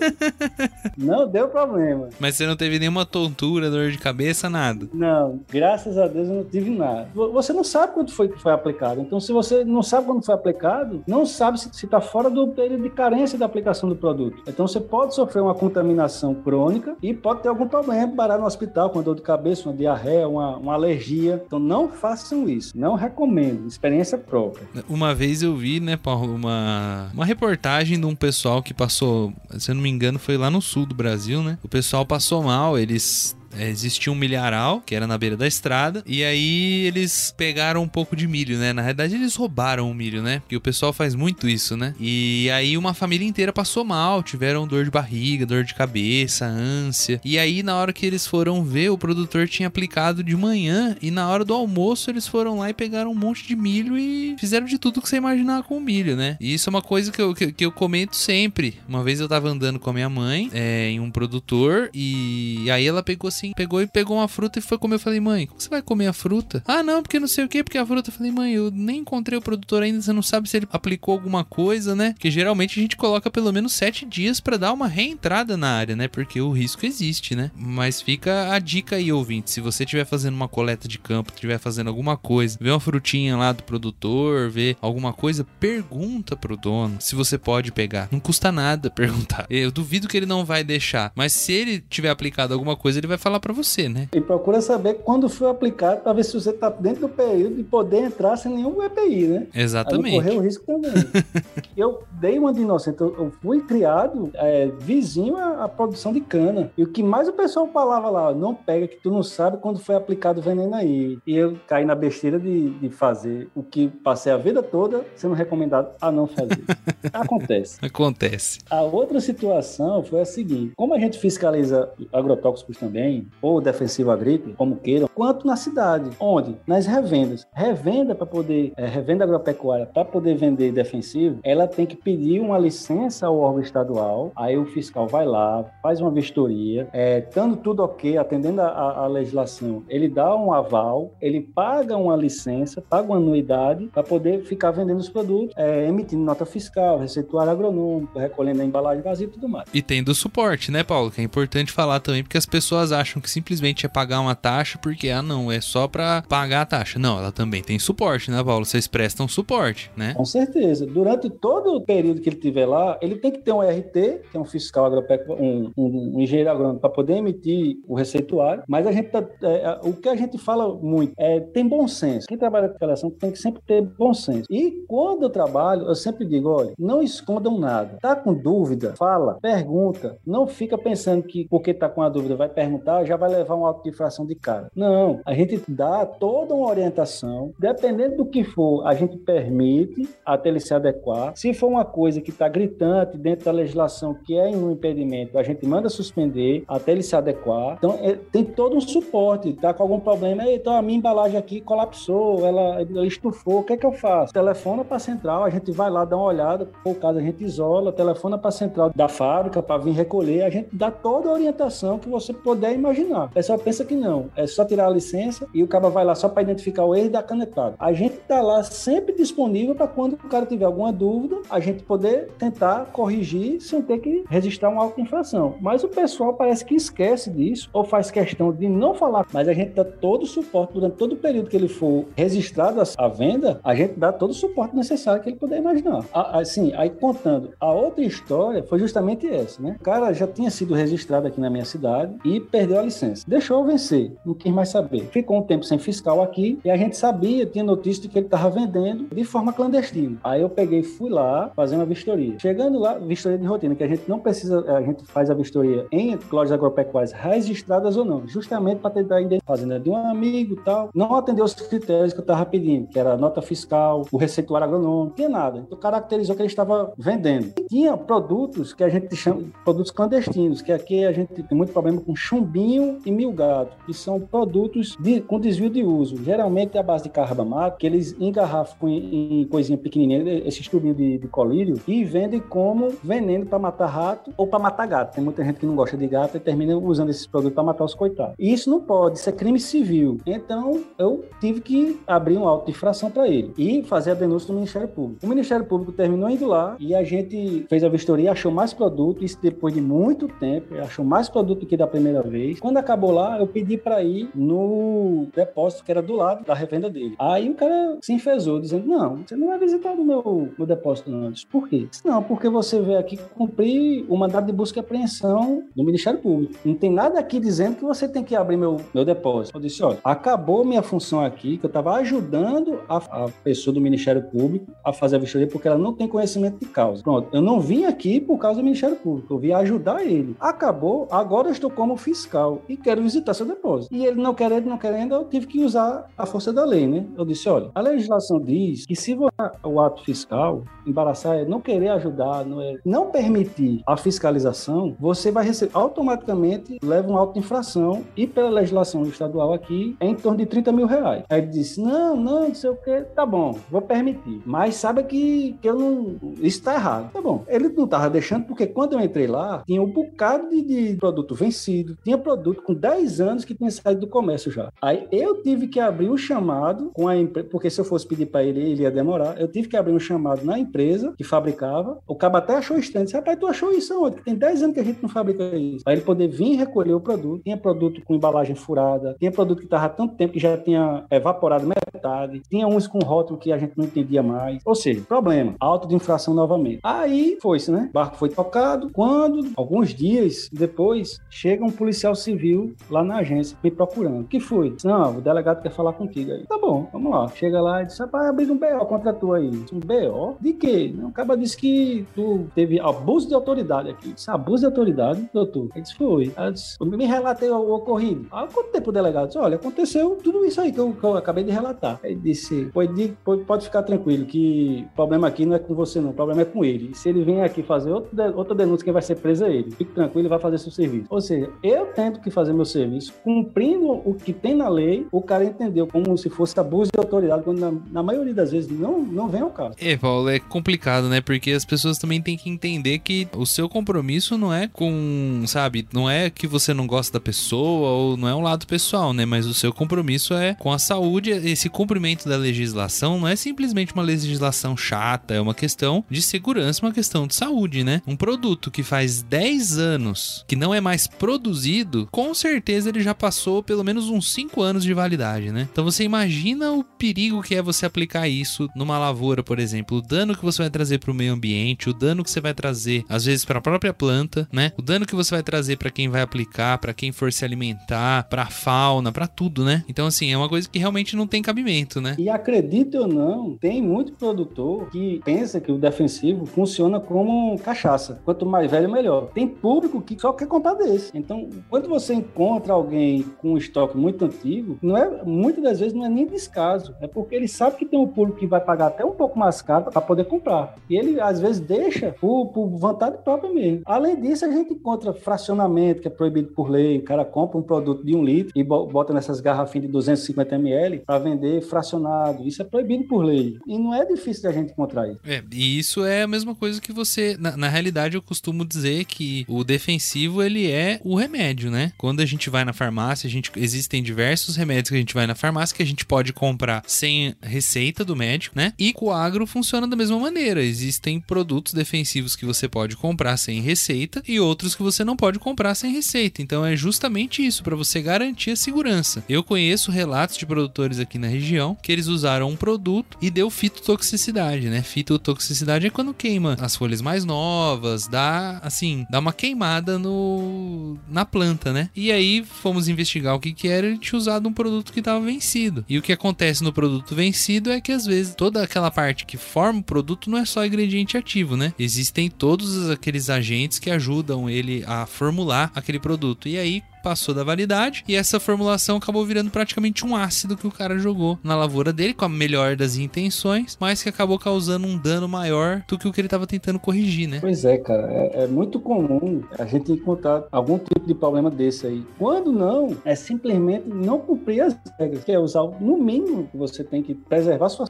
não deu problema. Mas você não teve nenhuma tontura, dor de cabeça, nada? Não, graças a Deus eu não tive nada. Você não sabe quando foi que foi aplicado. Então, se você não sabe quando foi aplicado, não sabe se está fora do período de carência da aplicação do produto. Então você pode sofrer uma contaminação crônica e pode ter algum problema, parar no hospital com dor de cabeça, uma diarreia, uma, uma alergia. Então não façam isso. Não recomendo. Experiência própria. Uma vez eu vi, né, Paulo, uma, uma reportagem de um pessoal que passou, se eu não me engano, foi lá no sul do Brasil, né? O pessoal passou mal, eles existia um milharal, que era na beira da estrada, e aí eles pegaram um pouco de milho, né? Na realidade, eles roubaram o milho, né? Porque o pessoal faz muito isso, né? E aí uma família inteira passou mal, tiveram dor de barriga, dor de cabeça, ânsia. E aí, na hora que eles foram ver, o produtor tinha aplicado de manhã, e na hora do almoço eles foram lá e pegaram um monte de milho e fizeram de tudo que você imaginar com o milho, né? E isso é uma coisa que eu, que, que eu comento sempre. Uma vez eu tava andando com a minha mãe é, em um produtor, e aí ela pegou assim assim, pegou e pegou uma fruta e foi comer. Eu falei, mãe, como você vai comer a fruta? Ah, não, porque não sei o que, porque a fruta. Eu falei, mãe, eu nem encontrei o produtor ainda, você não sabe se ele aplicou alguma coisa, né? Que geralmente a gente coloca pelo menos sete dias para dar uma reentrada na área, né? Porque o risco existe, né? Mas fica a dica aí, ouvinte. Se você estiver fazendo uma coleta de campo, estiver fazendo alguma coisa, vê uma frutinha lá do produtor, vê alguma coisa, pergunta pro dono se você pode pegar. Não custa nada perguntar. Eu duvido que ele não vai deixar. Mas se ele tiver aplicado alguma coisa, ele vai falar para você, né? E procura saber quando foi aplicado para ver se você está dentro do período de poder entrar sem nenhum EPI, né? Exatamente. Correr o risco também. eu dei uma de inocente, eu fui criado é, vizinho à, à, produção de cana. E o que mais o pessoal falava lá, não pega que tu não sabe quando foi aplicado o veneno aí. E eu caí na besteira de, de fazer o que passei a vida toda sendo recomendado a não fazer. Acontece. Acontece. A outra situação foi a seguinte: como a gente fiscaliza agrotóxicos também, ou defensivo agrícola, como queiram, quanto na cidade. Onde? Nas revendas. Revenda para poder, é, revenda agropecuária, para poder vender defensivo, ela tem que pedir uma licença ao órgão estadual, aí o fiscal vai lá, faz uma vistoria, é, estando tudo ok, atendendo a, a, a legislação, ele dá um aval, ele paga uma licença, paga uma anuidade para poder ficar vendendo os produtos, é, emitindo nota fiscal, receituário agronômico, recolhendo a embalagem vazia e tudo mais. E tendo suporte, né, Paulo? Que é importante falar também, porque as pessoas acham que simplesmente é pagar uma taxa porque, ah, não, é só para pagar a taxa. Não, ela também tem suporte, né, Paulo? Vocês prestam suporte, né? Com certeza. Durante todo o período que ele tiver lá, ele tem que ter um RT, que é um fiscal agropecuário, um, um, um engenheiro agrônomo, para poder emitir o receituário. Mas a gente tá, é, é, o que a gente fala muito é tem bom senso. Quem trabalha com declaração tem que sempre ter bom senso. E quando eu trabalho, eu sempre digo, olha, não escondam nada. Tá com dúvida? Fala, pergunta. Não fica pensando que porque tá com a dúvida vai perguntar, já vai levar um auto de infração de cara. Não, a gente dá toda uma orientação, dependendo do que for, a gente permite até ele se adequar. Se for uma coisa que está gritante dentro da legislação que é um impedimento, a gente manda suspender até ele se adequar. Então, é, tem todo um suporte. Tá com algum problema, então a minha embalagem aqui colapsou, ela, ela estufou, o que é que eu faço? Telefona para a central, a gente vai lá dar uma olhada, por caso a gente isola, telefona para a central da fábrica para vir recolher, a gente dá toda a orientação que você puder imaginar. O pessoal pensa que não, é só tirar a licença e o cara vai lá só para identificar o erro e dar canetado. A gente tá lá sempre disponível para quando o cara tiver alguma dúvida, a gente poder tentar corrigir sem ter que registrar uma auto infração. Mas o pessoal parece que esquece disso ou faz questão de não falar, mas a gente dá todo o suporte durante todo o período que ele for registrado a venda, a gente dá todo o suporte necessário que ele puder imaginar. Assim, aí contando, a outra história foi justamente essa, né? O cara já tinha sido registrado aqui na minha cidade e perdeu a licença. Deixou vencer, não quis mais saber. Ficou um tempo sem fiscal aqui e a gente sabia, tinha notícia de que ele estava vendendo de forma clandestina. Aí eu peguei fui lá fazer uma vistoria. Chegando lá, vistoria de rotina, que a gente não precisa, a gente faz a vistoria em lojas agropecuárias registradas ou não, justamente para tentar identificar fazenda de um amigo tal. Não atendeu os critérios que eu estava pedindo, que era nota fiscal, o receituário agronômico, não tinha nada. Então caracterizou que ele estava vendendo. E tinha produtos que a gente chama produtos clandestinos, que aqui a gente tem muito problema com chumbinho e milgado, que são produtos de, com desvio de uso. Geralmente é a base de carbamato, que eles engarrafam em, em coisinha pequenininha, esses tubinhos de, de colírio, e vendem como veneno para matar rato ou para matar gato. Tem muita gente que não gosta de gato e termina usando esses produtos para matar os coitados. E isso não pode, isso é crime civil. Então eu tive que abrir um auto de infração para ele e fazer a denúncia do Ministério Público. O Ministério Público terminou indo lá e a gente fez a vistoria, achou mais produto, isso depois de muito tempo, achou mais produto do que da primeira vez. Quando acabou lá, eu pedi para ir no depósito que era do lado da revenda dele. Aí o cara se enfesou, dizendo: Não, você não vai visitar o meu, meu depósito antes. Por quê? Não, porque você veio aqui cumprir o mandato de busca e apreensão do Ministério Público. Não tem nada aqui dizendo que você tem que abrir meu, meu depósito. Eu disse: Olha, acabou minha função aqui, que eu estava ajudando a, a pessoa do Ministério Público a fazer a vistoria porque ela não tem conhecimento de causa. Pronto, eu não vim aqui por causa do Ministério Público, eu vim ajudar ele. Acabou, agora eu estou como fiscal e quero visitar seu depósito. E ele não querendo, não querendo, eu tive que usar a força da lei, né? Eu disse, olha, a legislação diz que se o ato fiscal embaraçar é não querer ajudar, não é não permitir a fiscalização, você vai receber automaticamente leva uma auto-infração e pela legislação estadual aqui é em torno de 30 mil reais. Aí ele disse, não, não, não sei o que, tá bom, vou permitir. Mas sabe que, que eu não. Isso tá errado. Tá bom. Ele não tava deixando, porque quando eu entrei lá, tinha um bocado de, de produto vencido, tinha produto com 10 anos que tinha saído do comércio já. Aí eu tive que abrir um chamado com a empresa, porque se eu fosse pedir para ele, ele ia demorar. Eu tive que abrir um chamado na empresa que fabricava. O cabo até achou estranho. Disse, rapaz, tu achou isso aonde? Que tem 10 anos que a gente não fabrica isso. Aí ele poder vir recolher o produto. Tinha produto com embalagem furada, tinha produto que tava há tanto tempo que já tinha evaporado metade, tinha uns com rótulo que a gente não entendia mais. Ou seja, problema, auto de infração novamente. Aí foi-se, né? O barco foi tocado. Quando, alguns dias depois, chega um policial civil lá na agência me procurando. O que foi? Não, o delegado quer falar contigo aí. Tá bom, vamos lá. Chega lá e diz, rapaz, abrir um BO contra tu aí. Um BO? De quê? Não, acaba disse que tu teve abuso de autoridade aqui. Disse, abuso de autoridade, doutor? Ele disse, foi. Aí disse, me relatei o, o ocorrido. Aí eu contei pro delegado. Disse, olha, aconteceu tudo isso aí que eu, que eu acabei de relatar. Ele disse, pode, pode ficar tranquilo que o problema aqui não é com você não, o problema é com ele. E se ele vem aqui fazer outro, outra denúncia, quem vai ser preso é ele. Fique tranquilo, ele vai fazer seu serviço. Ou seja, eu tento que fazer meu serviço, cumprindo o que tem na lei, o cara entendeu como se fosse abuso de autoridade, quando na, na maioria das vezes não, não vem ao caso. É, Paulo, é complicado, né? Porque as pessoas também têm que entender que o seu compromisso não é com, sabe, não é que você não gosta da pessoa ou não é um lado pessoal, né? Mas o seu compromisso é com a saúde. Esse cumprimento da legislação não é simplesmente uma legislação chata, é uma questão de segurança, uma questão de saúde, né? Um produto que faz 10 anos que não é mais produzido, com certeza ele já passou pelo menos uns 5 anos de validade, né? Então você imagina o perigo que é você aplicar isso numa lavoura, por exemplo, o dano que você vai trazer para o meio ambiente, o dano que você vai trazer às vezes para a própria planta, né? O dano que você vai trazer para quem vai aplicar, para quem for se alimentar, para fauna, para tudo, né? Então assim, é uma coisa que realmente não tem cabimento, né? E acredite ou não, tem muito produtor que pensa que o defensivo funciona como cachaça. Quanto mais velho, melhor. Tem público que só quer comprar desse. Então, quando você encontra alguém com um estoque muito antigo, não é, muitas das vezes não é nem descaso, é porque ele sabe que tem um público que vai pagar até um pouco mais caro para poder comprar. E ele às vezes deixa por, por vontade própria mesmo. Além disso, a gente encontra fracionamento, que é proibido por lei. O cara compra um produto de um litro e bota nessas garrafinhas de 250 ml para vender fracionado. Isso é proibido por lei. E não é difícil da gente encontrar isso. É, e isso é a mesma coisa que você. Na, na realidade, eu costumo dizer que o defensivo ele é o remédio, né? Quando a gente vai na farmácia, a gente existem diversos remédios que a gente vai na farmácia que a gente pode comprar sem receita do médico, né? E agro funciona da mesma maneira. Existem produtos defensivos que você pode comprar sem receita e outros que você não pode comprar sem receita. Então é justamente isso para você garantir a segurança. Eu conheço relatos de produtores aqui na região que eles usaram um produto e deu fitotoxicidade, né? Fitotoxicidade é quando queima as folhas mais novas, dá assim, dá uma queimada no na planta, né? E aí fomos investigar o que que era, ele tinha usado um produto que estava vencido. E o que acontece no produto vencido é que às vezes toda aquela parte que forma o produto não é só ingrediente ativo, né? Existem todos aqueles agentes que ajudam ele a formular aquele produto. E aí passou da validade e essa formulação acabou virando praticamente um ácido que o cara jogou na lavoura dele com a melhor das intenções, mas que acabou causando um dano maior do que o que ele estava tentando corrigir, né? Pois é, cara, é, é, muito comum a gente encontrar algum tipo de problema desse aí. Quando não, é simplesmente não cumprir as regras, que é usar no mínimo que você tem que preservar sua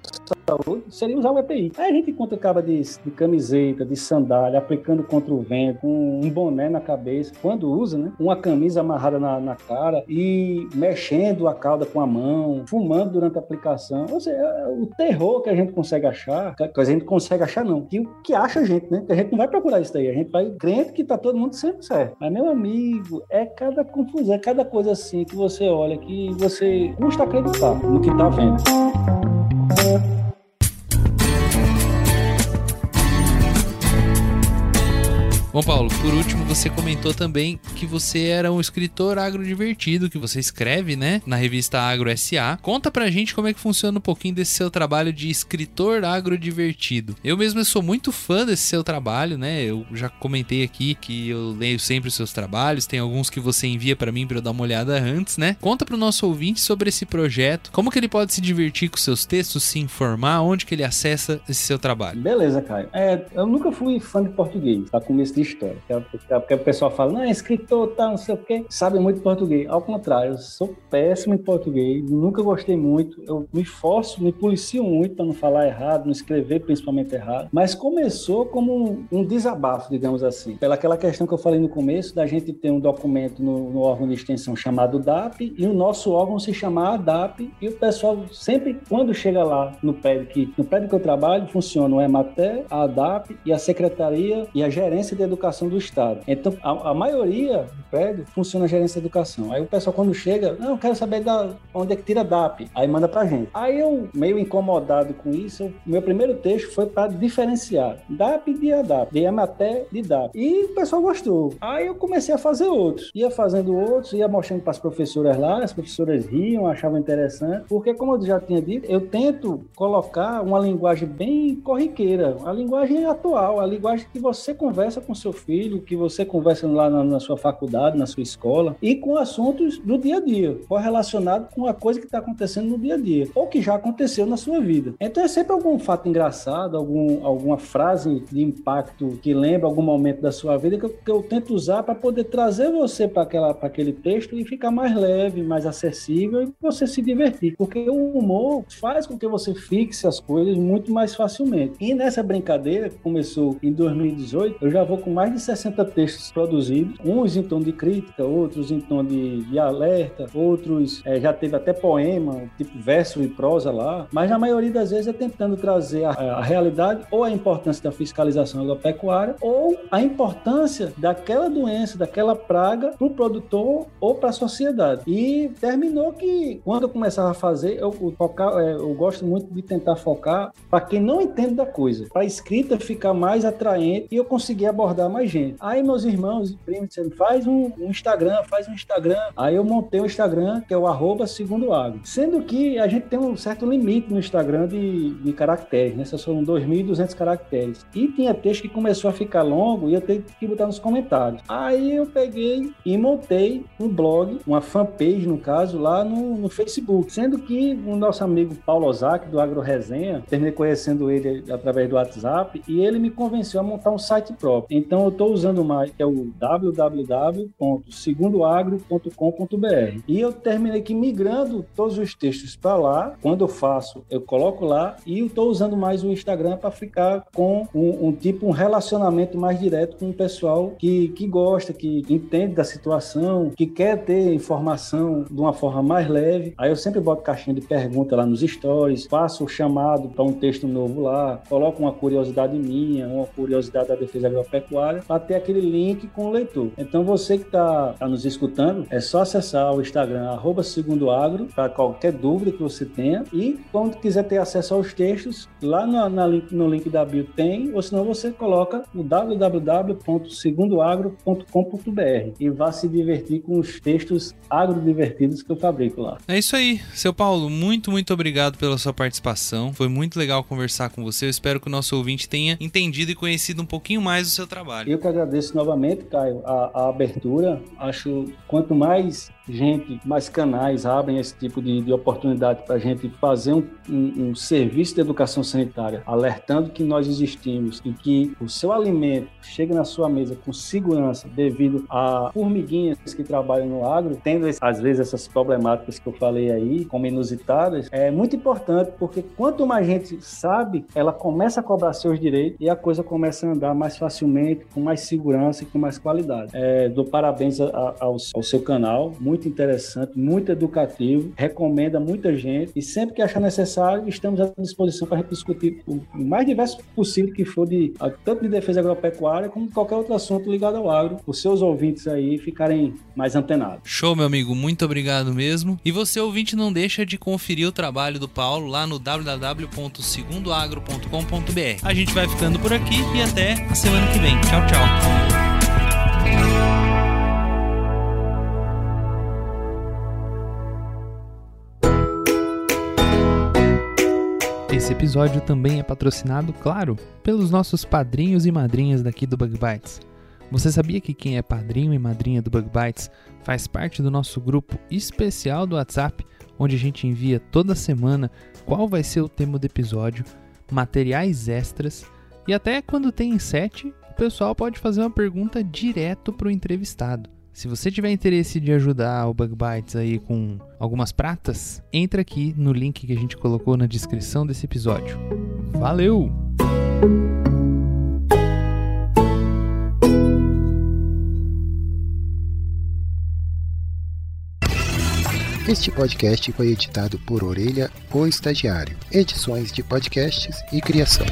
saúde, seria usar o EPI. Aí a gente encontra cara de, de camiseta, de sandália, aplicando contra o vento, com um boné na cabeça, quando usa, né? Uma camisa amarrada na, na, cara e mexendo a cauda com a mão, fumando durante a aplicação. Ou seja, é o terror que a gente consegue achar, que a gente consegue achar não, que o que acha a gente, né? Que a gente não vai procurar isso daí, a gente vai crente que tá todo mundo sempre certo. Mas, meu amigo, é cada confusão, é cada coisa assim que você olha que você custa acreditar no que tá vendo. Bom, Paulo, por último, você comentou também que você era um escritor agrodivertido, que você escreve, né, na revista Agro SA. Conta pra gente como é que funciona um pouquinho desse seu trabalho de escritor agrodivertido. Eu mesmo sou muito fã desse seu trabalho, né? Eu já comentei aqui que eu leio sempre os seus trabalhos, tem alguns que você envia para mim para eu dar uma olhada antes, né? Conta pro nosso ouvinte sobre esse projeto, como que ele pode se divertir com seus textos, se informar, onde que ele acessa esse seu trabalho. Beleza, Caio. É, eu nunca fui fã de português, tá? Começo de história. Porque o pessoal fala, não, é escritor, tá, não sei o quê, sabe muito português. Ao contrário, eu sou péssimo em português, nunca gostei muito, eu me esforço, me policio muito para não falar errado, não escrever principalmente errado. Mas começou como um, um, desabafo, digamos assim. Pela aquela questão que eu falei no começo, da gente ter um documento no, no órgão de extensão chamado DAP e o nosso órgão se chamar ADAP e o pessoal sempre, quando chega lá no prédio, que no prédio que eu trabalho, funciona o EMATE, a ADAP e a Secretaria e a Gerência de Educação do Estado. Então, a, a, maioria do prédio funciona a gerência de educação. Aí o pessoal, quando chega, não, eu quero saber da, onde é que tira DAP. Aí manda pra gente. Aí eu, meio incomodado com isso, eu, meu primeiro texto foi para diferenciar DAP de ADAP, de até de DAP. E o pessoal gostou. Aí eu comecei a fazer outros. Ia fazendo outros, ia mostrando para as professoras lá, as professoras riam, achavam interessante, porque, como eu já tinha dito, eu tento colocar uma linguagem bem corriqueira, a linguagem atual, a linguagem que você conversa com seu filho, que você conversa lá na, na sua faculdade, na sua escola, e com assuntos do dia a dia, correlacionado com a coisa que está acontecendo no dia a dia, ou que já aconteceu na sua vida. Então é sempre algum fato engraçado, algum, alguma frase de impacto que lembra algum momento da sua vida que eu, que eu tento usar para poder trazer você para aquele texto e ficar mais leve, mais acessível e você se divertir. Porque o humor faz com que você fixe as coisas muito mais facilmente. E nessa brincadeira, que começou em 2018, eu já vou com mais de 60 textos produzidos, uns em tom de crítica, outros em tom de, de alerta, outros é, já teve até poema, tipo verso e prosa lá, mas na maioria das vezes é tentando trazer a, a realidade ou a importância da fiscalização agropecuária ou a importância daquela doença, daquela praga para o produtor ou para a sociedade. E terminou que, quando eu começava a fazer, eu, focar, é, eu gosto muito de tentar focar para quem não entende da coisa, para a escrita ficar mais atraente e eu conseguir abordar mais gente. Aí meus irmãos e primos faz um, um, Instagram, faz um Instagram. Aí eu montei o um Instagram, que é o arroba segundo água. Sendo que a gente tem um certo limite no Instagram de, de caracteres, né? São 2.200 caracteres. E tinha texto que começou a ficar longo e eu tenho que botar nos comentários. Aí eu peguei e montei um blog, uma fanpage, no caso, lá no, no Facebook. Sendo que o nosso amigo Paulo Ozaki, do Agro Resenha, terminei conhecendo ele através do WhatsApp, e ele me convenceu a montar um site próprio. Então eu estou usando mais, que é o www.segundoagro.com.br. E eu terminei que migrando todos os textos para lá. Quando eu faço, eu coloco lá e eu estou usando mais o Instagram para ficar com um, um, tipo um relacionamento mais direto com o pessoal que, que gosta, que entende da situação, que quer ter informação de uma forma mais leve. Aí eu sempre boto caixinha de pergunta lá nos stories, faço o chamado para um texto novo lá, coloco uma curiosidade minha, uma curiosidade da defesa agropecuária, para ter aquele link com o leitor. Então você que está tá nos escutando, é só acessar o Instagram, arroba segundo agro, para qualquer dúvida que você tenha. E quando quiser ter acesso aos textos, lá no, na link, no link da bio tem, ou senão você coloca no www.segundoagro.com.br e vá se divertir com os textos agrodivertidos que eu fabrico lá. É isso aí, seu Paulo, muito, muito obrigado pela sua participação. Foi muito legal conversar com você. Eu espero que o nosso ouvinte tenha entendido e conhecido um pouquinho mais o seu trabalho. Eu que agradeço novamente, Caio, a, a abertura. Acho quanto mais gente, mais canais abrem esse tipo de, de oportunidade para a gente fazer um, um, um, serviço de educação sanitária, alertando que nós existimos e que o seu alimento chega na sua mesa com segurança devido a formiguinhas que trabalham no agro, tendo às vezes essas problemáticas que eu falei aí, como inusitadas, é muito importante porque quanto mais gente sabe, ela começa a cobrar seus direitos e a coisa começa a andar mais facilmente, com mais segurança e com mais qualidade. É, dou parabéns a, a, ao, ao seu canal, muito muito interessante, muito educativo, recomenda muita gente e sempre que achar necessário, estamos à disposição para discutir o mais diverso possível que for de tanto de defesa agropecuária como de qualquer outro assunto ligado ao agro, os seus ouvintes aí ficarem mais antenados. Show, meu amigo, muito obrigado mesmo. E você ouvinte não deixa de conferir o trabalho do Paulo lá no www.segundoagro.com.br. A gente vai ficando por aqui e até a semana que vem. Tchau, tchau. Esse episódio também é patrocinado, claro, pelos nossos padrinhos e madrinhas daqui do Bug Bites. Você sabia que quem é padrinho e madrinha do Bug Bites faz parte do nosso grupo especial do WhatsApp, onde a gente envia toda semana qual vai ser o tema do episódio, materiais extras e até quando tem sete, o pessoal pode fazer uma pergunta direto para o entrevistado. Se você tiver interesse de ajudar o Bug Bites aí com algumas pratas, entra aqui no link que a gente colocou na descrição desse episódio. Valeu! Este podcast foi editado por Orelha, o Estagiário. Edições de podcasts e criação.